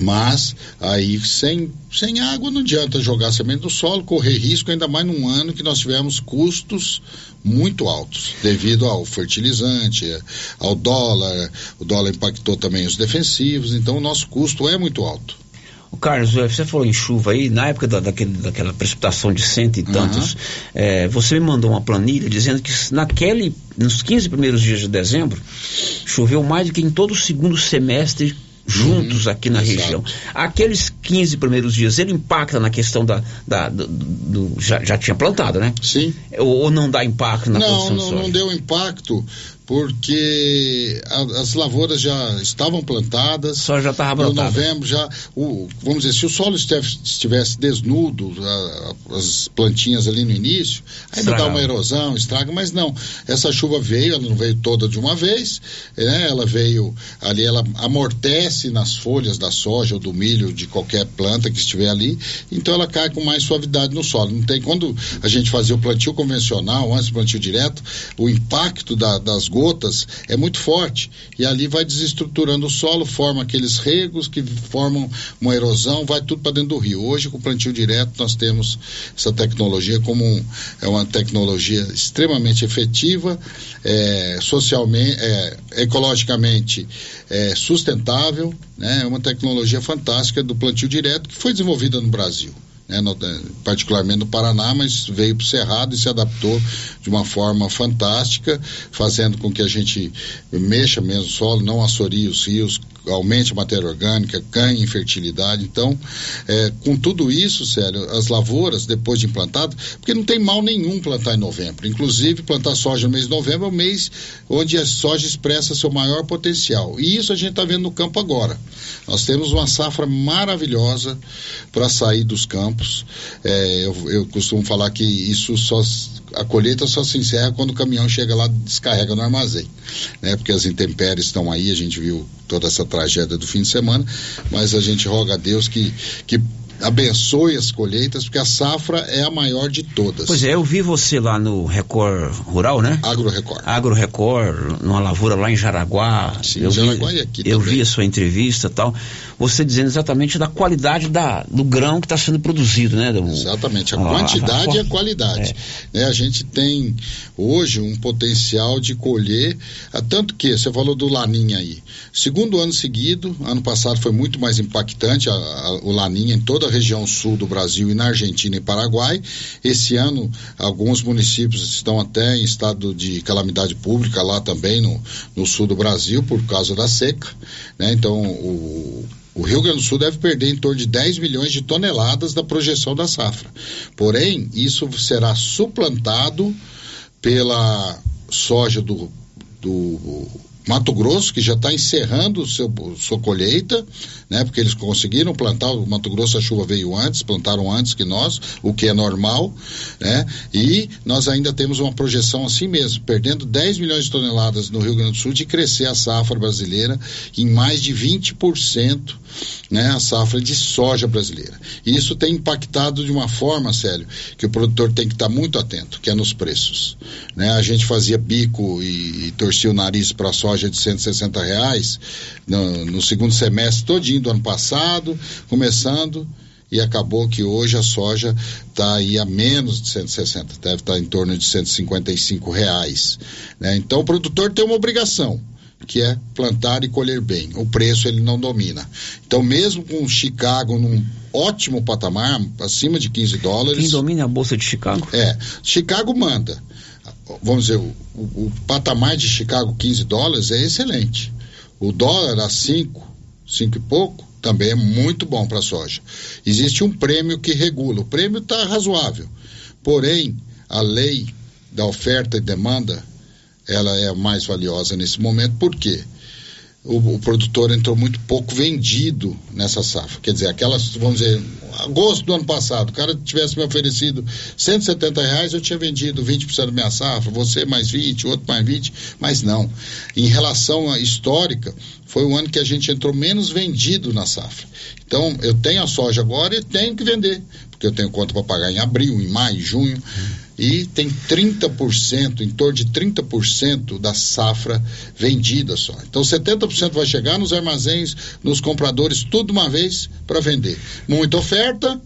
mas aí sem, sem água não adianta jogar semente no solo, correr risco, ainda mais num ano que nós tivemos custos muito altos, devido ao fertilizante, ao dólar, o dólar impactou também os defensivos, então o nosso custo é muito alto. O Carlos, você falou em chuva aí, na época da, daquele, daquela precipitação de cento e tantos, eh, você me mandou uma planilha dizendo que naquele, nos 15 primeiros dias de dezembro, choveu mais do que em todo o segundo semestre juntos aqui na exato. região. Aqueles 15 primeiros dias, ele impacta na questão da. da- do, do- já, já tinha plantado, né? Sim. Ou, ou não dá impacto na não, produção de não, soja? não deu impacto porque as lavouras já estavam plantadas. Só já estava No plantada. novembro já, o, vamos dizer, se o solo estivesse desnudo, a- as plantinhas ali no início, ainda dá uma erosão, estraga, mas não. Essa chuva veio, ela não veio toda de uma vez, né? Ela veio ali, ela amortece nas folhas da soja ou do milho, de qualquer planta que estiver ali, então ela cai com mais suavidade no solo. Não tem, quando a gente fazia o plantio convencional, antes do plantio direto, o impacto da- das gotas é muito forte e ali vai desestruturando o solo, forma aqueles regos que formam uma erosão, vai tudo para dentro do rio. Hoje, com o plantio direto, nós temos essa tecnologia como um- é uma tecnologia extremamente efetiva, é, socialmente, é, ecologicamente é, sustentável, né? É uma tecnologia fantástica do plantio direto que foi desenvolvida no Brasil. Né, no- eh, particularmente no Paraná, mas veio para o Cerrado e se adaptou de uma forma fantástica, fazendo com que a gente mexa mesmo o solo, não assorie os rios, aumente a matéria orgânica, ganhe fertilidade. Então, eh, com tudo isso, sério, as lavouras, depois de implantado, porque não tem mal nenhum plantar em novembro. Inclusive, plantar soja no mês de novembro é o mês onde a soja expressa seu maior potencial. E isso a gente está vendo no campo agora. Nós temos uma safra maravilhosa para sair dos campos. É, eu, eu costumo falar que isso só a colheita só se encerra quando o caminhão chega lá descarrega no armazém, né? Porque as intempéries estão aí, a gente viu toda essa tragédia do fim de semana, mas a gente roga a Deus que que abençoe as colheitas, porque a safra é a maior de todas. Pois é, eu vi você lá no Record Rural, né? Agro Record. Agro Record, numa lavoura lá em Jaraguá. Sim, eu Jaraguá vi, e aqui Eu também. vi a sua entrevista e tal. Você dizendo exatamente da qualidade da, do grão que está sendo produzido, né? Do- Exatamente, a Ah, quantidade e a a- qualidade. Né, a gente tem hoje um potencial de colher, ah, tanto que você falou do Laninha aí. Segundo ano seguido, ano passado foi muito mais impactante a- a- o Laninha em toda a região sul do Brasil e na Argentina e Paraguai. Esse ano, alguns municípios estão até em estado de calamidade pública lá também no, no sul do Brasil por causa da seca. Né? Então, o, o Rio Grande do Sul deve perder em torno de 10 milhões de toneladas da projeção da safra. Porém, isso será suplantado pela soja do, do Mato Grosso, que já está encerrando seu, sua colheita, né? Porque eles conseguiram plantar, o Mato Grosso a chuva veio antes, plantaram antes que nós, o que é normal, né? E nós ainda temos uma projeção assim mesmo, perdendo 10 milhões de toneladas no Rio Grande do Sul de crescer a safra brasileira em mais de 20%, né? A safra de soja brasileira. E isso tem impactado de uma forma, sério, que o produtor tem que estar muito atento, que é nos preços, né? A gente fazia bico e, e torcia o nariz para a soja de 160 reais no, no segundo semestre todinho do ano passado, começando e acabou que hoje a soja está aí a menos de 160, deve estar em torno de 155 reais. Né? Então o produtor tem uma obrigação, que é plantar e colher bem. O preço ele não domina. Então mesmo com Chicago num ótimo patamar, acima de 15 dólares. Quem domina é a Bolsa de Chicago? É, Chicago manda. Vamos dizer, o, o- patamar de Chicago 15 dólares é excelente. O dólar a 5, 5 e pouco, também é muito bom para a soja. Existe um prêmio que regula. O prêmio está razoável. Porém, a lei da oferta e demanda, ela é mais valiosa nesse momento. Por quê? O, o produtor entrou muito pouco vendido nessa safra. Quer dizer, aquelas, vamos dizer, agosto do ano passado, o cara tivesse me oferecido 170 reais, eu tinha vendido 20% da minha safra, você mais 20, outro mais 20, mas não. Em relação à histórica, foi o ano que a gente entrou menos vendido na safra. Então, eu tenho a soja agora e tenho que vender, porque eu tenho conta para pagar em abril, em maio, junho. E tem 30%, em torno de 30% da safra vendida só. Então 70% vai chegar nos armazéns, nos compradores, tudo uma vez para vender. Muita oferta,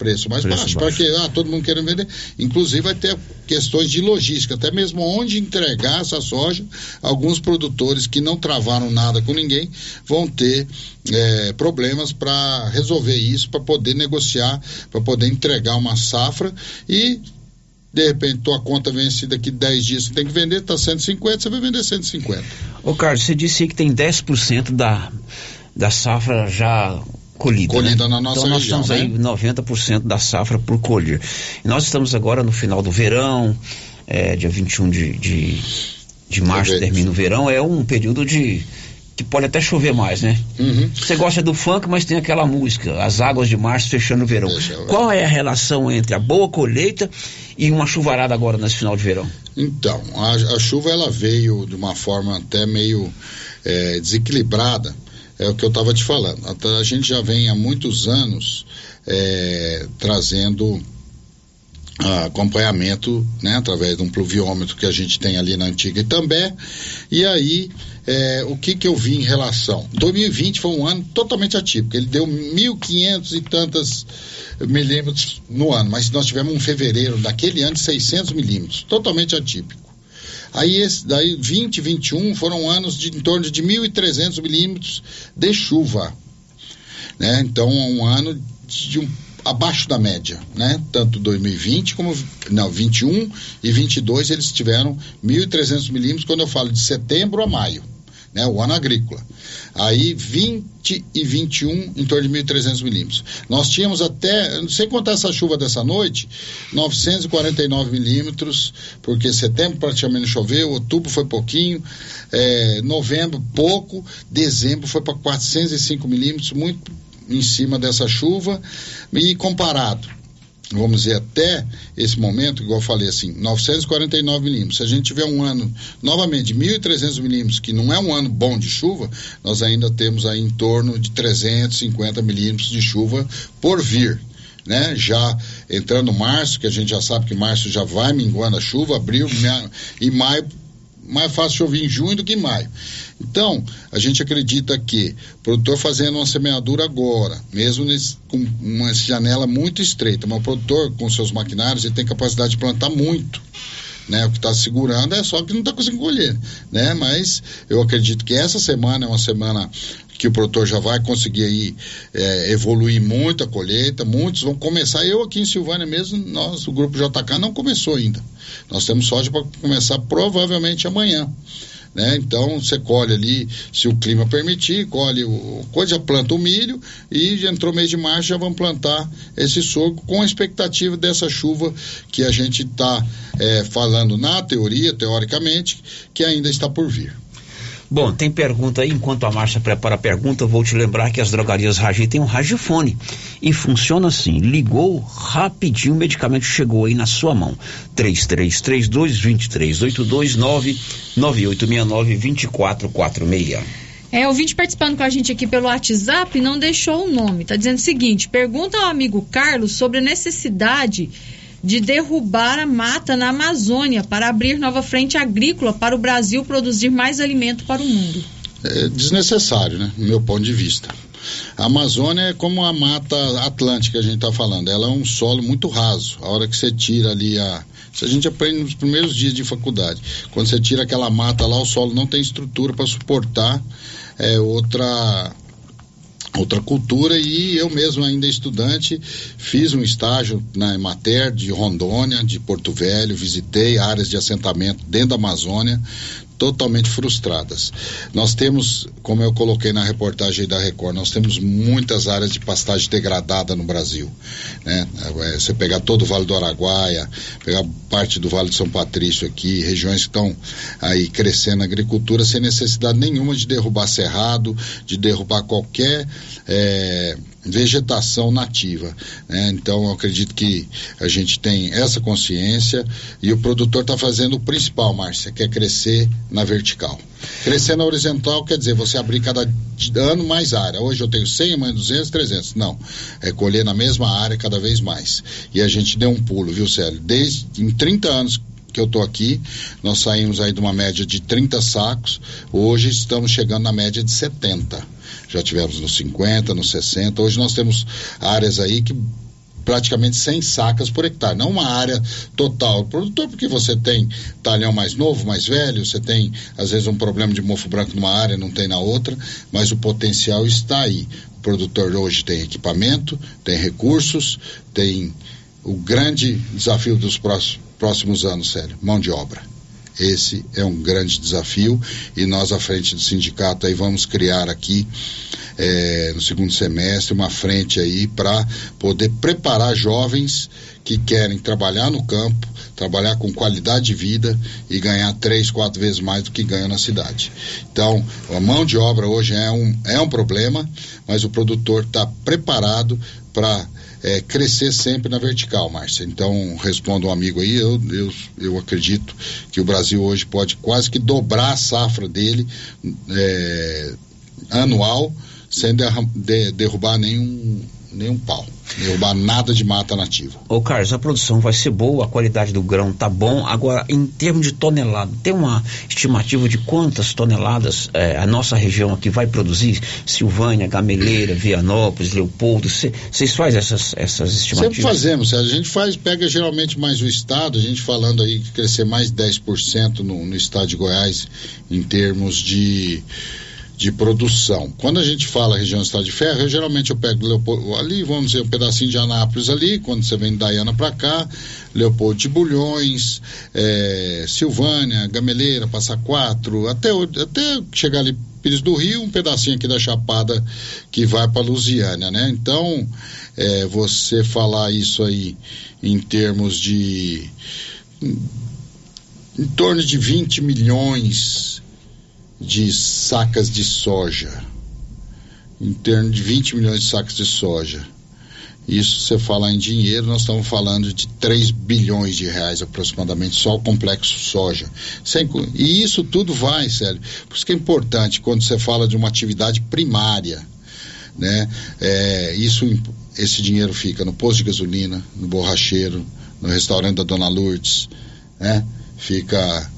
preço mais Preço baixo. baixo. Para que ah, todo mundo querendo vender. Inclusive vai ter questões de logística, até mesmo onde entregar essa soja. Alguns produtores que não travaram nada com ninguém vão ter eh, problemas para resolver isso, para poder negociar, para poder entregar uma safra e de repente tua conta vence daqui 10 dias, você tem que vender, tá 150, você vai vender 150. Ô Carlos, você disse aí que tem 10% da, da safra já colhida. Colhida né? na nossa então nós região, estamos aí né? 90% da safra por colher. E nós estamos agora no final do verão, é, dia 21 de, de, de março termina o verão, é um período de que pode até chover mais, né? Uhum. Você gosta do funk, mas tem aquela música, As Águas de Março fechando o verão. Qual é a relação entre a boa colheita e uma chuvarada agora nesse final de verão? Então, a, a chuva ela veio de uma forma até meio eh, desequilibrada, é o que eu estava te falando. A gente já vem há muitos anos eh, trazendo ah, acompanhamento, né, através de um pluviômetro que a gente tem ali na antiga Itambé. E aí, eh, o que que eu vi em relação? 2020 foi um ano totalmente atípico. Ele deu 1.500 e tantas milímetros no ano, mas nós tivemos um fevereiro daquele ano de 600 milímetros, totalmente atípico. Aí, esse, daí 20, 21 foram anos de em torno de 1.300 milímetros de chuva. Né? Então, um ano de um abaixo da média, né? Tanto 2020 como não 21 e 22 eles tiveram 1.300 milímetros quando eu falo de setembro a maio, né? O ano agrícola. Aí 20 e 21 em torno de 1.300 milímetros. Nós tínhamos até, sem contar essa chuva dessa noite, 949 milímetros, porque setembro praticamente choveu, outubro foi pouquinho, é, novembro pouco, dezembro foi para 405 milímetros, muito em cima dessa chuva e comparado vamos dizer, até esse momento, igual eu falei assim, 949 milímetros. Se a gente tiver um ano, novamente, de 1.300 milímetros, que não é um ano bom de chuva, nós ainda temos aí em torno de 350 milímetros de chuva por vir. Né? Já entrando março, que a gente já sabe que março já vai minguando a chuva, abril e maio mais fácil chover em junho do que em maio. Então, a gente acredita que o produtor fazendo uma semeadura agora, mesmo nesse, com uma janela muito estreita, mas o produtor com seus maquinários ele tem capacidade de plantar muito. Né, o que está segurando é só que não está conseguindo colher, né? Mas eu acredito que essa semana é uma semana que o produtor já vai conseguir aí é, evoluir muito a colheita, muitos vão começar. Eu aqui em Silvânia mesmo, nós, o grupo JK não começou ainda. Nós temos soja para começar provavelmente amanhã. Né? Então você colhe ali, se o clima permitir, colhe o coisa, planta o milho e entrou mês de março já vamos plantar esse sorgo com a expectativa dessa chuva que a gente está é, falando na teoria, teoricamente, que ainda está por vir. Bom, tem pergunta aí. Enquanto a Márcia prepara a pergunta, eu vou te lembrar que as drogarias Ragi têm um Ragifone. E funciona assim: ligou rapidinho, o medicamento chegou aí na sua mão. 3332-2382 99869-2446. É, ouvinte participando com a gente aqui pelo WhatsApp não deixou o nome. Tá dizendo o seguinte: pergunta ao amigo Carlos sobre a necessidade de derrubar a mata na Amazônia para abrir nova frente agrícola para o Brasil produzir mais alimento para o mundo. É desnecessário, né? No meu ponto de vista. A Amazônia é como a mata atlântica a gente está falando. Ela é um solo muito raso. A hora que você tira ali a. Isso a gente aprende nos primeiros dias de faculdade. Quando você tira aquela mata lá, o solo não tem estrutura para suportar é, outra outra cultura e eu mesmo ainda estudante fiz um estágio na Emater de Rondônia, de Porto Velho, visitei áreas de assentamento dentro da Amazônia, totalmente frustradas. Nós temos, como eu coloquei na reportagem da Record, nós temos muitas áreas de pastagem degradada no Brasil. Né? É, você pegar todo o Vale do Araguaia, pegar parte do Vale de São Patrício aqui, regiões que estão aí crescendo a agricultura sem necessidade nenhuma de derrubar cerrado, de derrubar qualquer é, vegetação nativa. Né? Então, eu acredito que a gente tem essa consciência e o produtor está fazendo o principal, Márcia, que é crescer na vertical. Crescer na horizontal quer dizer você abrir cada ano mais área. Hoje eu tenho 100, amanhã 200, 300. Não. É colher na mesma área cada vez mais. E a gente deu um pulo, viu, Célio? Desde em 30 anos que eu estou aqui, nós saímos aí de uma média de 30 sacos, hoje estamos chegando na média de 70. Já tivemos nos 50, nos 60, hoje nós temos áreas aí que praticamente 100 sacas por hectare, não uma área total. Produtor, porque você tem talhão mais novo, mais velho, você tem às vezes um problema de mofo branco numa área, não tem na outra, mas o potencial está aí. O produtor hoje tem equipamento, tem recursos, tem o grande desafio dos próximos, próximos anos, sério, mão de obra. Esse é um grande desafio e nós, à frente do sindicato, aí vamos criar aqui é, no segundo semestre uma frente aí para poder preparar jovens que querem trabalhar no campo, trabalhar com qualidade de vida e ganhar três, quatro vezes mais do que ganha na cidade. Então, a mão de obra hoje é um, é um problema, mas o produtor está preparado para é, crescer sempre na vertical, Márcia. Então, respondo um amigo aí, eu, eu, eu acredito que o Brasil hoje pode quase que dobrar a safra dele é, anual sem derrubar nenhum, nenhum pau, derrubar nada de mata nativa. Ô Carlos, a produção vai ser boa, a qualidade do grão tá bom. Agora, em termos de tonelada, tem uma estimativa de quantas toneladas eh, a nossa região aqui vai produzir? Silvânia, Gameleira, Vianópolis, Leopoldo, vocês fazem essas, essas estimativas? Sempre fazemos, a gente faz, pega geralmente mais o estado, a gente falando aí que crescer mais 10% no, no estado de Goiás em termos de, de produção. Quando a gente fala região Estado de Ferro, eu, geralmente eu pego Leopoldo, ali, vamos dizer, um pedacinho de Anápolis ali, quando você vem de Dayana para cá, Leopoldo de Bulhões, eh, Silvânia, Gameleira, Passa Quatro, até, até chegar ali Pires do Rio, um pedacinho aqui da Chapada que vai para Lusiânia, né? Então, eh, você falar isso aí em termos de em torno de 20 milhões de sacas de soja. Em torno de 20 milhões de sacas de soja. Isso, você falar em dinheiro, nós estamos falando de 3 bilhões de reais aproximadamente, só o complexo soja. Sem e isso tudo vai, sério. Por isso que é importante quando você fala de uma atividade primária, né? É, isso, esse dinheiro fica no posto de gasolina, no borracheiro, no restaurante da Dona Lourdes, né? Fica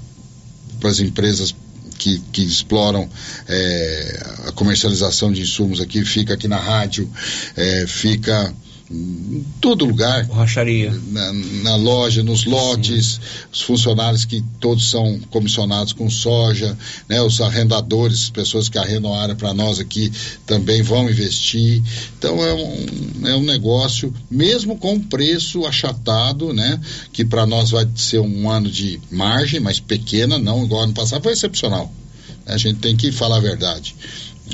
para as empresas que, que exploram é, a comercialização de insumos aqui, fica aqui na rádio, é, fica em todo lugar. Borracharia. Na, na loja, nos lotes, os funcionários que todos são comissionados com soja, né, os arrendadores, as pessoas que arrendam a área para nós aqui também vão investir. Então é um, é um negócio, mesmo com preço achatado, né, que para nós vai ser um ano de margem, mas pequena, não igual ano passado, foi excepcional. A gente tem que falar a verdade.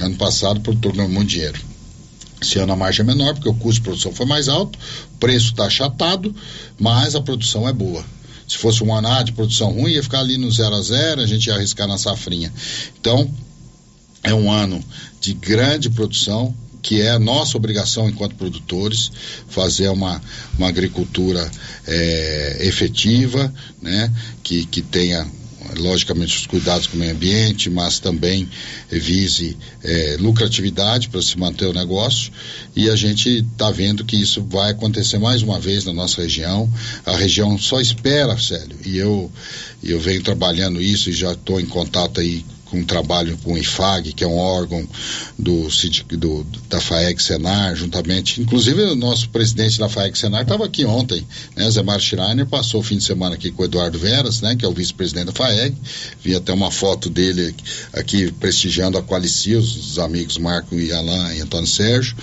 Ano passado, o produtor ganhou muito dinheiro. Esse ano a margem é menor, porque o custo de produção foi mais alto, o preço está achatado, mas a produção é boa. Se fosse um ano de produção ruim, ia ficar ali no zero a zero, a gente ia arriscar na safrinha. Então, é um ano de grande produção, que é a nossa obrigação enquanto produtores, fazer uma, uma agricultura eh, efetiva, né, que, que tenha logicamente os cuidados com o meio ambiente, mas também vise eh, lucratividade para se manter o negócio e a gente está vendo que isso vai acontecer mais uma vez na nossa região. A região só espera, sério, e eu, eu venho trabalhando isso e já estou em contato aí com trabalho com o IFAG, que é um órgão do, do da FAEG Senar, juntamente, inclusive o nosso presidente da FAEG Senar estava aqui ontem, né, Zé Mário Schreiner, passou o fim de semana aqui com o Eduardo Veras, né, que é o vice-presidente da FAEG, vi até uma foto dele aqui prestigiando a Qualicia, os amigos Marco e Alain e Antônio Sérgio,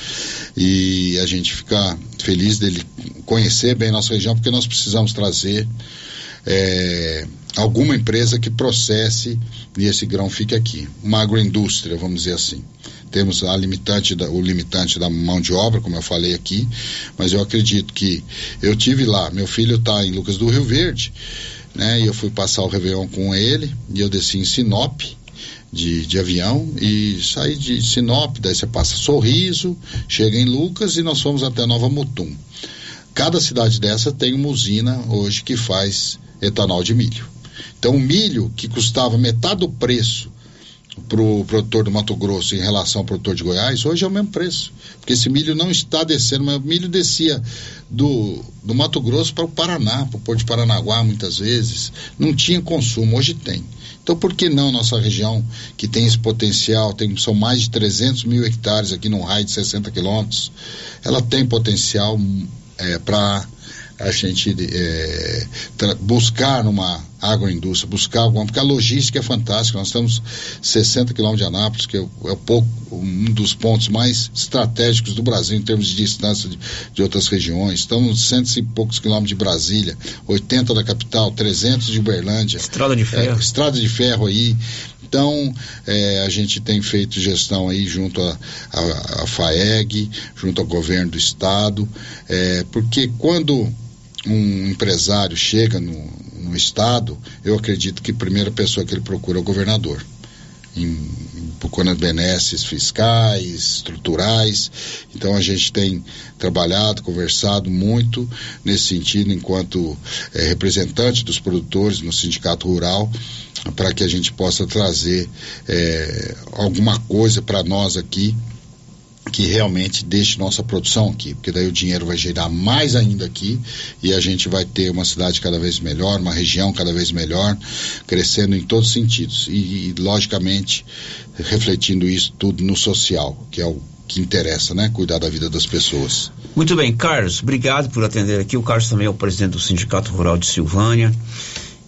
e a gente fica feliz dele conhecer bem nossa região, porque nós precisamos trazer é, alguma empresa que processe e esse grão fique aqui. Uma agroindústria, vamos dizer assim. Temos a limitante da- o limitante da mão de obra, como eu falei aqui, mas eu acredito que eu tive lá, meu filho está em Lucas do Rio Verde, né? E eu fui passar o Réveillon com ele e eu desci em Sinop. De, de avião e saí de Sinop, daí você passa Sorriso, chega em Lucas e nós fomos até Nova Mutum. Cada cidade dessa tem uma usina hoje que faz etanol de milho. Então, o milho que custava metade do preço para o produtor do Mato Grosso em relação ao produtor de Goiás, hoje é o mesmo preço. Porque esse milho não está descendo, mas o milho descia do, do Mato Grosso para o Paraná, para o Porto de Paranaguá, muitas vezes. Não tinha consumo, hoje tem. Então, por que não nossa região, que tem esse potencial, tem, são mais de 300 mil hectares aqui num raio de 60 quilômetros, ela tem potencial para a gente é, buscar numa agroindústria, buscar alguma, porque a logística é fantástica. Nós estamos 60 quilômetros de Anápolis, que é, é pouco, um dos pontos mais estratégicos do Brasil em termos de distância de, de outras regiões. Estamos cento e poucos quilômetros de Brasília, 80 da capital, 300 de Uberlândia. Estrada de ferro. É, estrada de ferro aí. Então, é, a gente tem feito gestão aí junto à FAEG, junto ao governo do estado, é, porque quando um empresário chega no, no estado, eu acredito que a primeira pessoa que ele procura é o governador. Em, procurando benesses fiscais, estruturais. Então a gente tem trabalhado, conversado muito nesse sentido, enquanto eh, representante dos produtores no sindicato rural, para que a gente possa trazer eh, alguma coisa para nós aqui que realmente deixe nossa produção aqui, porque daí o dinheiro vai gerar mais ainda aqui e a gente vai ter uma cidade cada vez melhor, uma região cada vez melhor, crescendo em todos os sentidos e, e logicamente refletindo isso tudo no social, que é o que interessa, né? Cuidar da vida das pessoas. Muito bem, Carlos, obrigado por atender aqui. O Carlos também é o presidente do Sindicato Rural de Silvânia.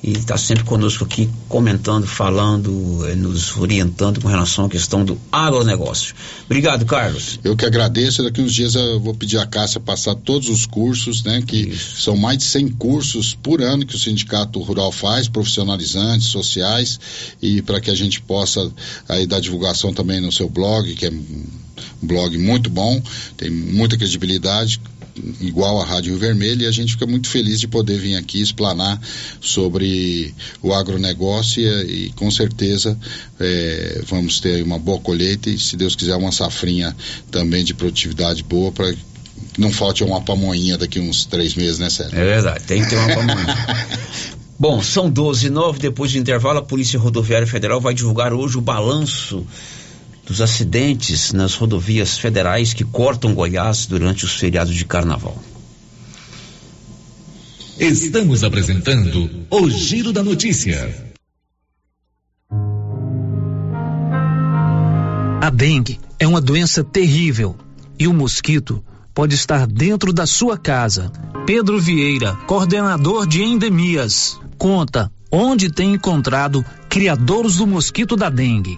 E está sempre conosco aqui, comentando, falando, eh, nos orientando com relação à questão do agronegócio. Obrigado, Carlos. Eu que agradeço. Daqui uns dias eu vou pedir a Cássia passar todos os cursos, né? Que são mais de 100 cursos por ano que o Sindicato Rural faz, profissionalizantes, sociais, e para que a gente possa aí dar divulgação também no seu blog, que é um blog muito bom, tem muita credibilidade igual a Rádio Rio Vermelho e a gente fica muito feliz de poder vir aqui explanar sobre o agronegócio e, e com certeza eh, vamos ter uma boa colheita e se Deus quiser uma safrinha também de produtividade boa para que não falte uma pamonha daqui uns três meses, né, Sérgio? É verdade, tem que ter uma pamonha. Bom, são 12 e 9, depois do intervalo, a Polícia Rodoviária Federal vai divulgar hoje o balanço dos acidentes nas rodovias federais que cortam Goiás durante os feriados de carnaval. Estamos apresentando o Giro da Notícia. A dengue é uma doença terrível e o mosquito pode estar dentro da sua casa. Pedro Vieira, coordenador de endemias, conta onde tem encontrado criadouros do mosquito da dengue.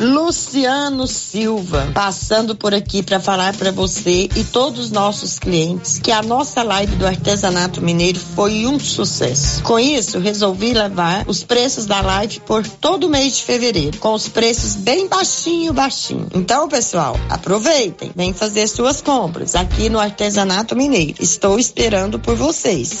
Luciano Silva, passando por aqui para falar para você e todos os nossos clientes que a nossa live do artesanato mineiro foi um sucesso. Com isso, resolvi levar os preços da live por todo o mês de fevereiro, com os preços bem baixinho, baixinho. Então, pessoal, aproveitem, vem fazer suas compras aqui no artesanato mineiro. Estou esperando por vocês.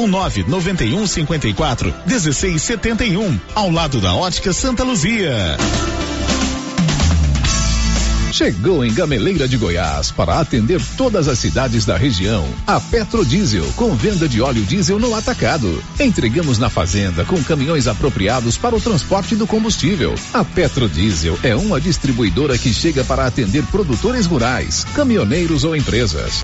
ou 991 54 1671, ao lado da Ótica Santa Luzia. Chegou em Gameleira de Goiás para atender todas as cidades da região. A Petrodiesel, com venda de óleo diesel no atacado. Entregamos na fazenda com caminhões apropriados para o transporte do combustível. A Petrodiesel é uma distribuidora que chega para atender produtores rurais, caminhoneiros ou empresas.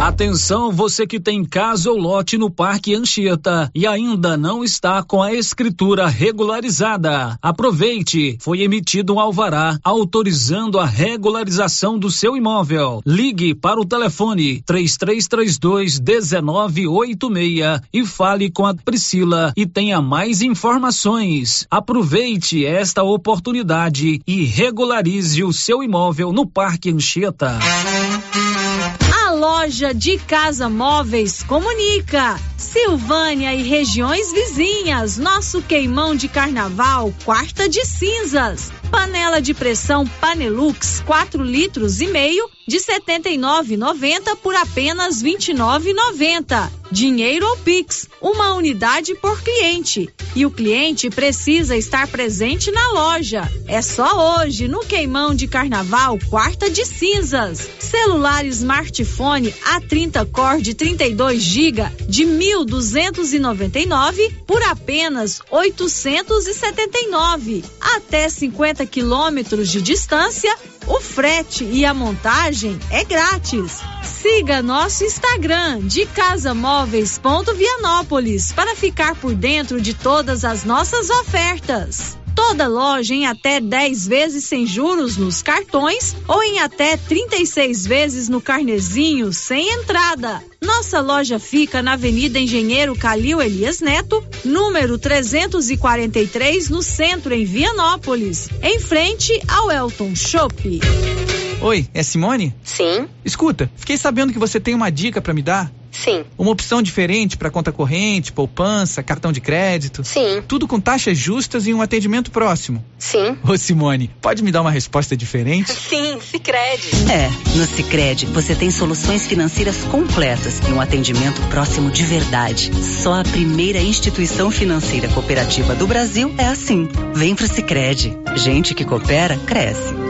Atenção, você que tem casa ou lote no Parque Anchieta e ainda não está com a escritura regularizada. Aproveite, foi emitido um alvará autorizando a regularização do seu imóvel. Ligue para o telefone 3332 1986 e fale com a Priscila e tenha mais informações. Aproveite esta oportunidade e regularize o seu imóvel no Parque Anchieta. Loja de casa móveis comunica. Silvânia e regiões vizinhas, nosso queimão de carnaval, quarta de cinzas. Panela de pressão Panelux, 4 litros e meio, de R$ 79,90 por apenas R$ 29,90. dinheiro ou Pix, uma unidade por cliente. E o cliente precisa estar presente na loja. É só hoje, no queimão de carnaval, quarta de cinzas. Celular smartphone A30 Core de 32 GB de 1.299 por apenas 879. Até 50 quilômetros de distância, o frete e a montagem é grátis. Siga nosso Instagram de casamóveis.vianópolis para ficar por dentro de todas as nossas ofertas. Toda loja em até 10 vezes sem juros nos cartões ou em até 36 vezes no carnezinho sem entrada. Nossa loja fica na Avenida Engenheiro Calil Elias Neto, número 343, no centro, em Vianópolis, em frente ao Elton Shop. Oi, é Simone? Sim. Escuta, fiquei sabendo que você tem uma dica para me dar. Sim. Uma opção diferente para conta corrente, poupança, cartão de crédito. Sim. Tudo com taxas justas e um atendimento próximo. Sim. Ô Simone, pode me dar uma resposta diferente? Sim, Sicredi. É, no Sicredi você tem soluções financeiras completas e um atendimento próximo de verdade. Só a primeira instituição financeira cooperativa do Brasil é assim. Vem pro Sicredi. Gente que coopera cresce.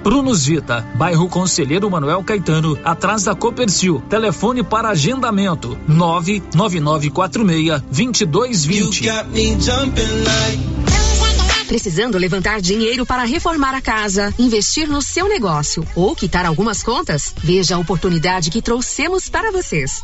Prunus Vita, bairro Conselheiro Manuel Caetano, atrás da Copercil. Telefone para agendamento: 99946-2220. Precisando levantar dinheiro para reformar a casa, investir no seu negócio ou quitar algumas contas? Veja a oportunidade que trouxemos para vocês.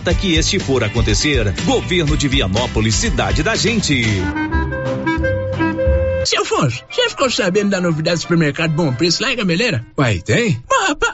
que este for acontecer. Governo de Vianópolis, cidade da gente. Seu Afonso, você ficou sabendo da novidade do supermercado Bom Preço lá em Gameleira? Uai, tem? Mas, rapaz,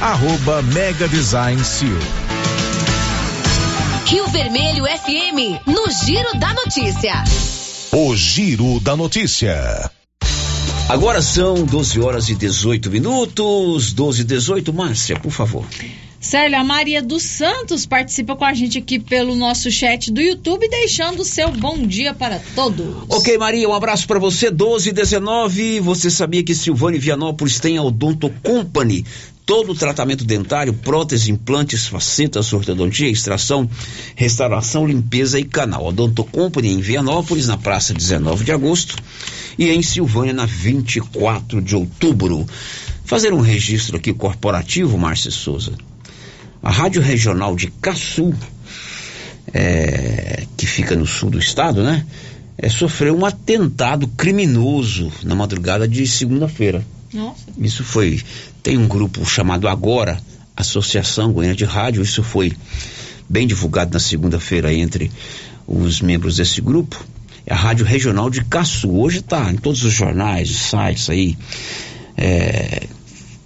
arroba Mega Design Seal. Rio Vermelho FM, no Giro da Notícia. O Giro da Notícia. Agora são 12 horas e 18 minutos. 12 e 18. Márcia, por favor. Célia, a Maria dos Santos participa com a gente aqui pelo nosso chat do YouTube, deixando o seu bom dia para todos. Ok, Maria, um abraço para você. 12 e 19. Você sabia que Silvânia e Vianópolis tem a Odonto Company? Todo o tratamento dentário, prótese, implantes, facetas, ortodontia, extração, restauração, limpeza e canal. Odonto Company em Vianópolis, na praça 19 de agosto, e em Silvânia, na 24 de outubro. Fazer um registro aqui corporativo, Márcia Souza. A Rádio Regional de Caçu, é, que fica no sul do estado, né? É, sofreu um atentado criminoso na madrugada de segunda-feira. Nossa. Isso foi. Tem um grupo chamado Agora, Associação Goiânia de Rádio. Isso foi bem divulgado na segunda-feira entre os membros desse grupo. É a Rádio Regional de Caçu. Hoje está em todos os jornais, sites aí. É,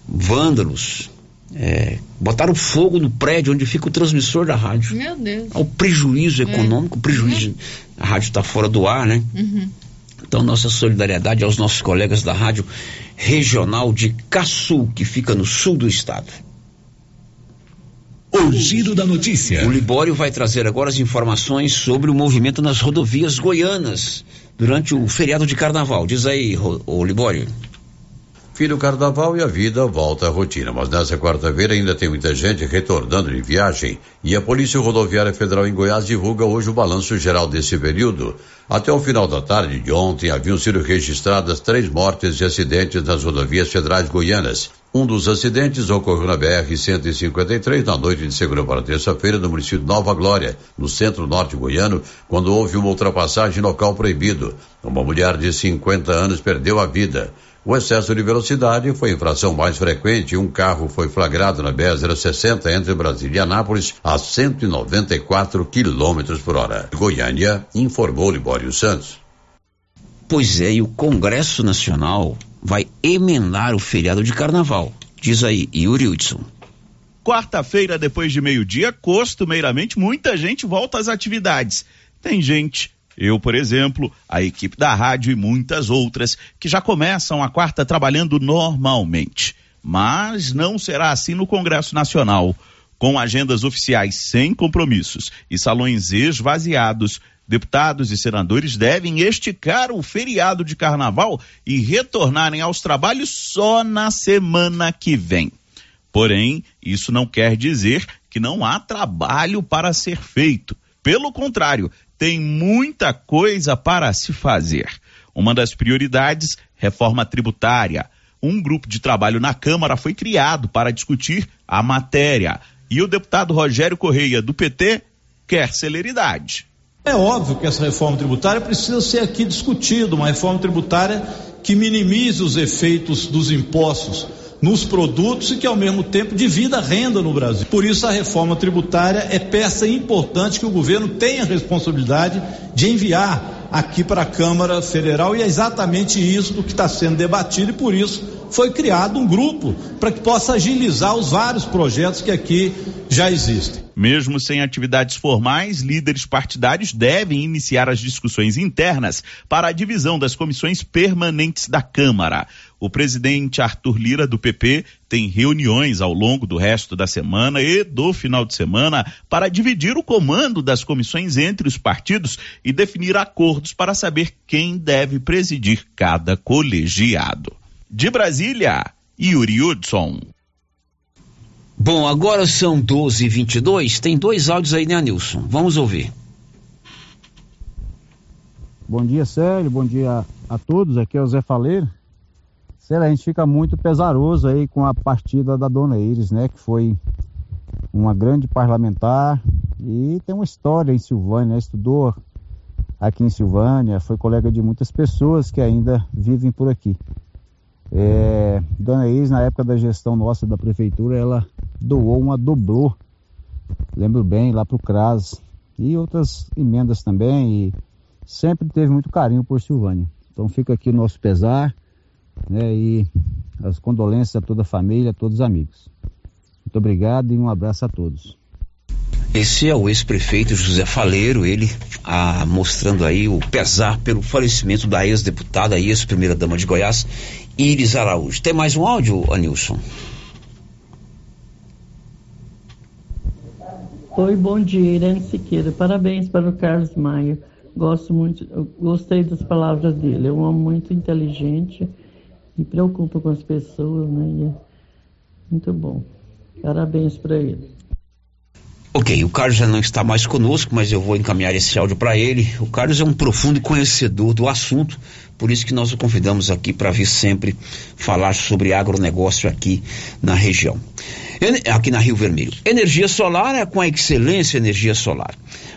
vândalos. É, botaram fogo no prédio onde fica o transmissor da rádio. Meu Deus. Ao prejuízo econômico, o prejuízo. A rádio está fora do ar, né? Uhum. Então, nossa solidariedade aos nossos colegas da Rádio Regional de Caçu, que fica no sul do estado. O Giro da Notícia. O Libório vai trazer agora as informações sobre o movimento nas rodovias goianas durante o feriado de carnaval. Diz aí, o Libório. Fim do carnaval e a vida volta à rotina, mas nessa quarta-feira ainda tem muita gente retornando de viagem e a Polícia Rodoviária Federal em Goiás divulga hoje o balanço geral desse período. Até o final da tarde de ontem haviam sido registradas três mortes e acidentes nas rodovias federais goianas. Um dos acidentes ocorreu na BR-153 na noite de segunda para terça-feira no município de Nova Glória, no centro-norte goiano, quando houve uma ultrapassagem em local proibido. Uma mulher de 50 anos perdeu a vida. O excesso de velocidade foi a infração mais frequente. Um carro foi flagrado na BR-060 entre Brasília e Anápolis a 194 km por hora. Goiânia informou Libório Santos. Pois é, e o Congresso Nacional vai emendar o feriado de carnaval. Diz aí, Yuri Hudson. Quarta-feira, depois de meio-dia, costumeiramente, muita gente volta às atividades. Tem gente eu, por exemplo, a equipe da rádio e muitas outras que já começam a quarta trabalhando normalmente. Mas não será assim no Congresso Nacional. Com agendas oficiais sem compromissos e salões esvaziados, deputados e senadores devem esticar o feriado de carnaval e retornarem aos trabalhos só na semana que vem. Porém, isso não quer dizer que não há trabalho para ser feito. Pelo contrário, tem muita coisa para se fazer. Uma das prioridades, reforma tributária. Um grupo de trabalho na Câmara foi criado para discutir a matéria. E o deputado Rogério Correia, do PT, quer celeridade. É óbvio que essa reforma tributária precisa ser aqui discutida, uma reforma tributária que minimize os efeitos dos impostos nos produtos e que ao mesmo tempo divida renda no Brasil. Por isso a reforma tributária é peça importante que o governo tem a responsabilidade de enviar aqui para a Câmara Federal e é exatamente isso que está sendo debatido e por isso foi criado um grupo para que possa agilizar os vários projetos que aqui já existem. Mesmo sem atividades formais, líderes partidários devem iniciar as discussões internas para a divisão das comissões permanentes da Câmara. O presidente Arthur Lira, do PP, tem reuniões ao longo do resto da semana e do final de semana para dividir o comando das comissões entre os partidos e definir acordos para saber quem deve presidir cada colegiado. De Brasília, Yuri Hudson. Bom, agora são 12 e 22 Tem dois áudios aí, né, Nilson? Vamos ouvir. Bom dia, Célio. Bom dia a, todos. Aqui é o Zé Faleiro. Lá, a gente fica muito pesaroso aí com a partida da Dona Iris, né? Que foi uma grande parlamentar e tem uma história em Silvânia, né? estudou aqui em Silvânia, foi colega de muitas pessoas que ainda vivem por aqui. É, Dona Iris, na época da gestão nossa da prefeitura, ela doou uma doblô, lembro bem, lá para o CRAS, e outras emendas também, e sempre teve muito carinho por Silvânia. Então fica aqui o nosso pesar, né, e as condolências a toda a família, a todos os amigos. Muito obrigado e um abraço a todos. Esse é o ex-prefeito José Faleiro, ele ah, mostrando aí o pesar pelo falecimento da ex-deputada, ex-primeira-dama de Goiás, Iris Araújo. Tem mais um áudio, Anilson? Oi, bom dia, Irene Siqueira. Parabéns para o Carlos Maia. Gosto muito, gostei das palavras dele. É um homem muito inteligente e preocupa com as pessoas, né? É muito bom. Parabéns para ele. Ok, o Carlos já não está mais conosco, mas eu vou encaminhar esse áudio para ele. O Carlos é um profundo conhecedor do assunto, por isso que nós o convidamos aqui para vir sempre falar sobre agronegócio aqui na região. Aqui na Rio Vermelho. Energia solar é com a excelência energia solar.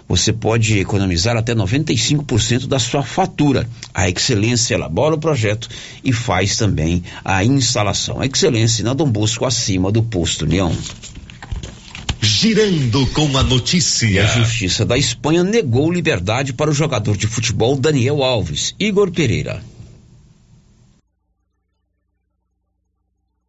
Você pode economizar até 95% da sua fatura. A excelência elabora o projeto e faz também a instalação. A excelência na Dom Bosco, acima do posto Leão. Girando com a notícia. A Justiça da Espanha negou liberdade para o jogador de futebol Daniel Alves, Igor Pereira.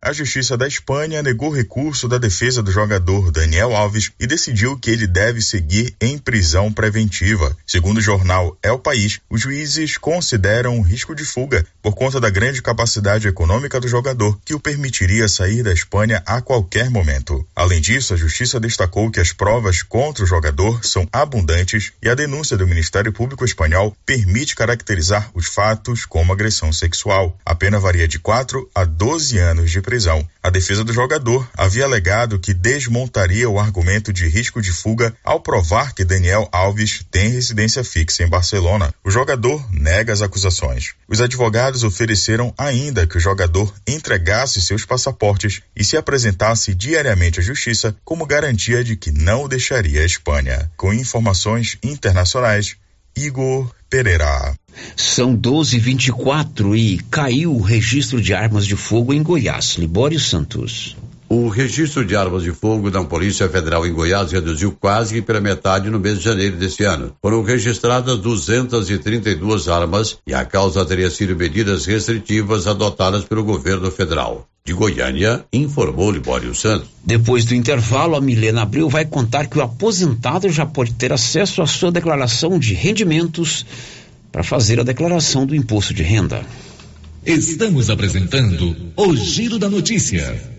A Justiça da Espanha negou recurso da defesa do jogador Daniel Alves e decidiu que ele deve seguir em prisão preventiva. Segundo o jornal El País, os juízes consideram um risco de fuga por conta da grande capacidade econômica do jogador, que o permitiria sair da Espanha a qualquer momento. Além disso, a Justiça destacou que as provas contra o jogador são abundantes e a denúncia do Ministério Público Espanhol permite caracterizar os fatos como agressão sexual. A pena varia de 4 a 12 anos de prisão. A defesa do jogador havia alegado que desmontaria o argumento de risco de fuga ao provar que Daniel Alves tem residência fixa em Barcelona. O jogador nega as acusações. Os advogados ofereceram ainda que o jogador entregasse seus passaportes e se apresentasse diariamente à justiça como garantia de que não deixaria a Espanha. Com informações internacionais, Igor Pereira. São 12h24 e caiu o registro de armas de fogo em Goiás. Libório Santos. O registro de armas de fogo da Polícia Federal em Goiás reduziu quase que pela metade no mês de janeiro deste ano. Foram registradas 232 armas e a causa teria sido medidas restritivas adotadas pelo governo federal. De Goiânia, informou Libório Santos. Depois do intervalo, a Milena Abril vai contar que o aposentado já pode ter acesso à sua declaração de rendimentos para fazer a declaração do imposto de renda. Estamos apresentando o Giro da Notícia.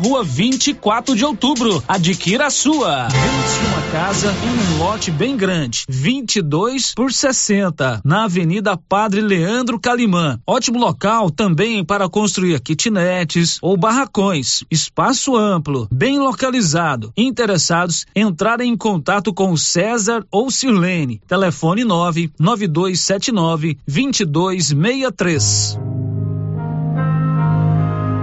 rua 24 de outubro. Adquira a sua. Vende uma casa em um lote bem grande, 22 por 60, na Avenida Padre Leandro Calimã. Ótimo local também para construir kitnetes ou barracões. Espaço amplo, bem localizado. Interessados, entrarem em contato com César ou Sirlene. Telefone 9 9279 2263.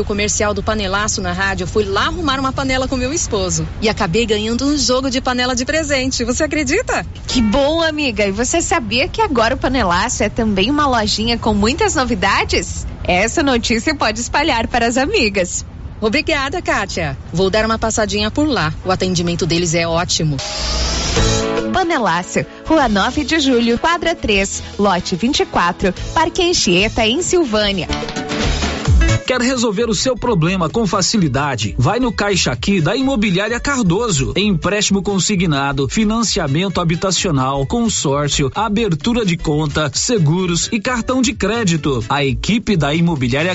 o comercial do panelaço na rádio, fui lá arrumar uma panela com meu esposo. E acabei ganhando um jogo de panela de presente. Você acredita? Que bom, amiga. E você sabia que agora o panelaço é também uma lojinha com muitas novidades? Essa notícia pode espalhar para as amigas. Obrigada, Kátia. Vou dar uma passadinha por lá. O atendimento deles é ótimo. Panelácio, Rua 9 de Julho, quadra 3, lote 24, Parque Anchieta, em Silvânia. Quer resolver o seu problema com facilidade? Vai no Caixa Aqui da Imobiliária Cardoso. Empréstimo consignado, financiamento habitacional, consórcio, abertura de conta, seguros e cartão de crédito. A equipe da Imobiliária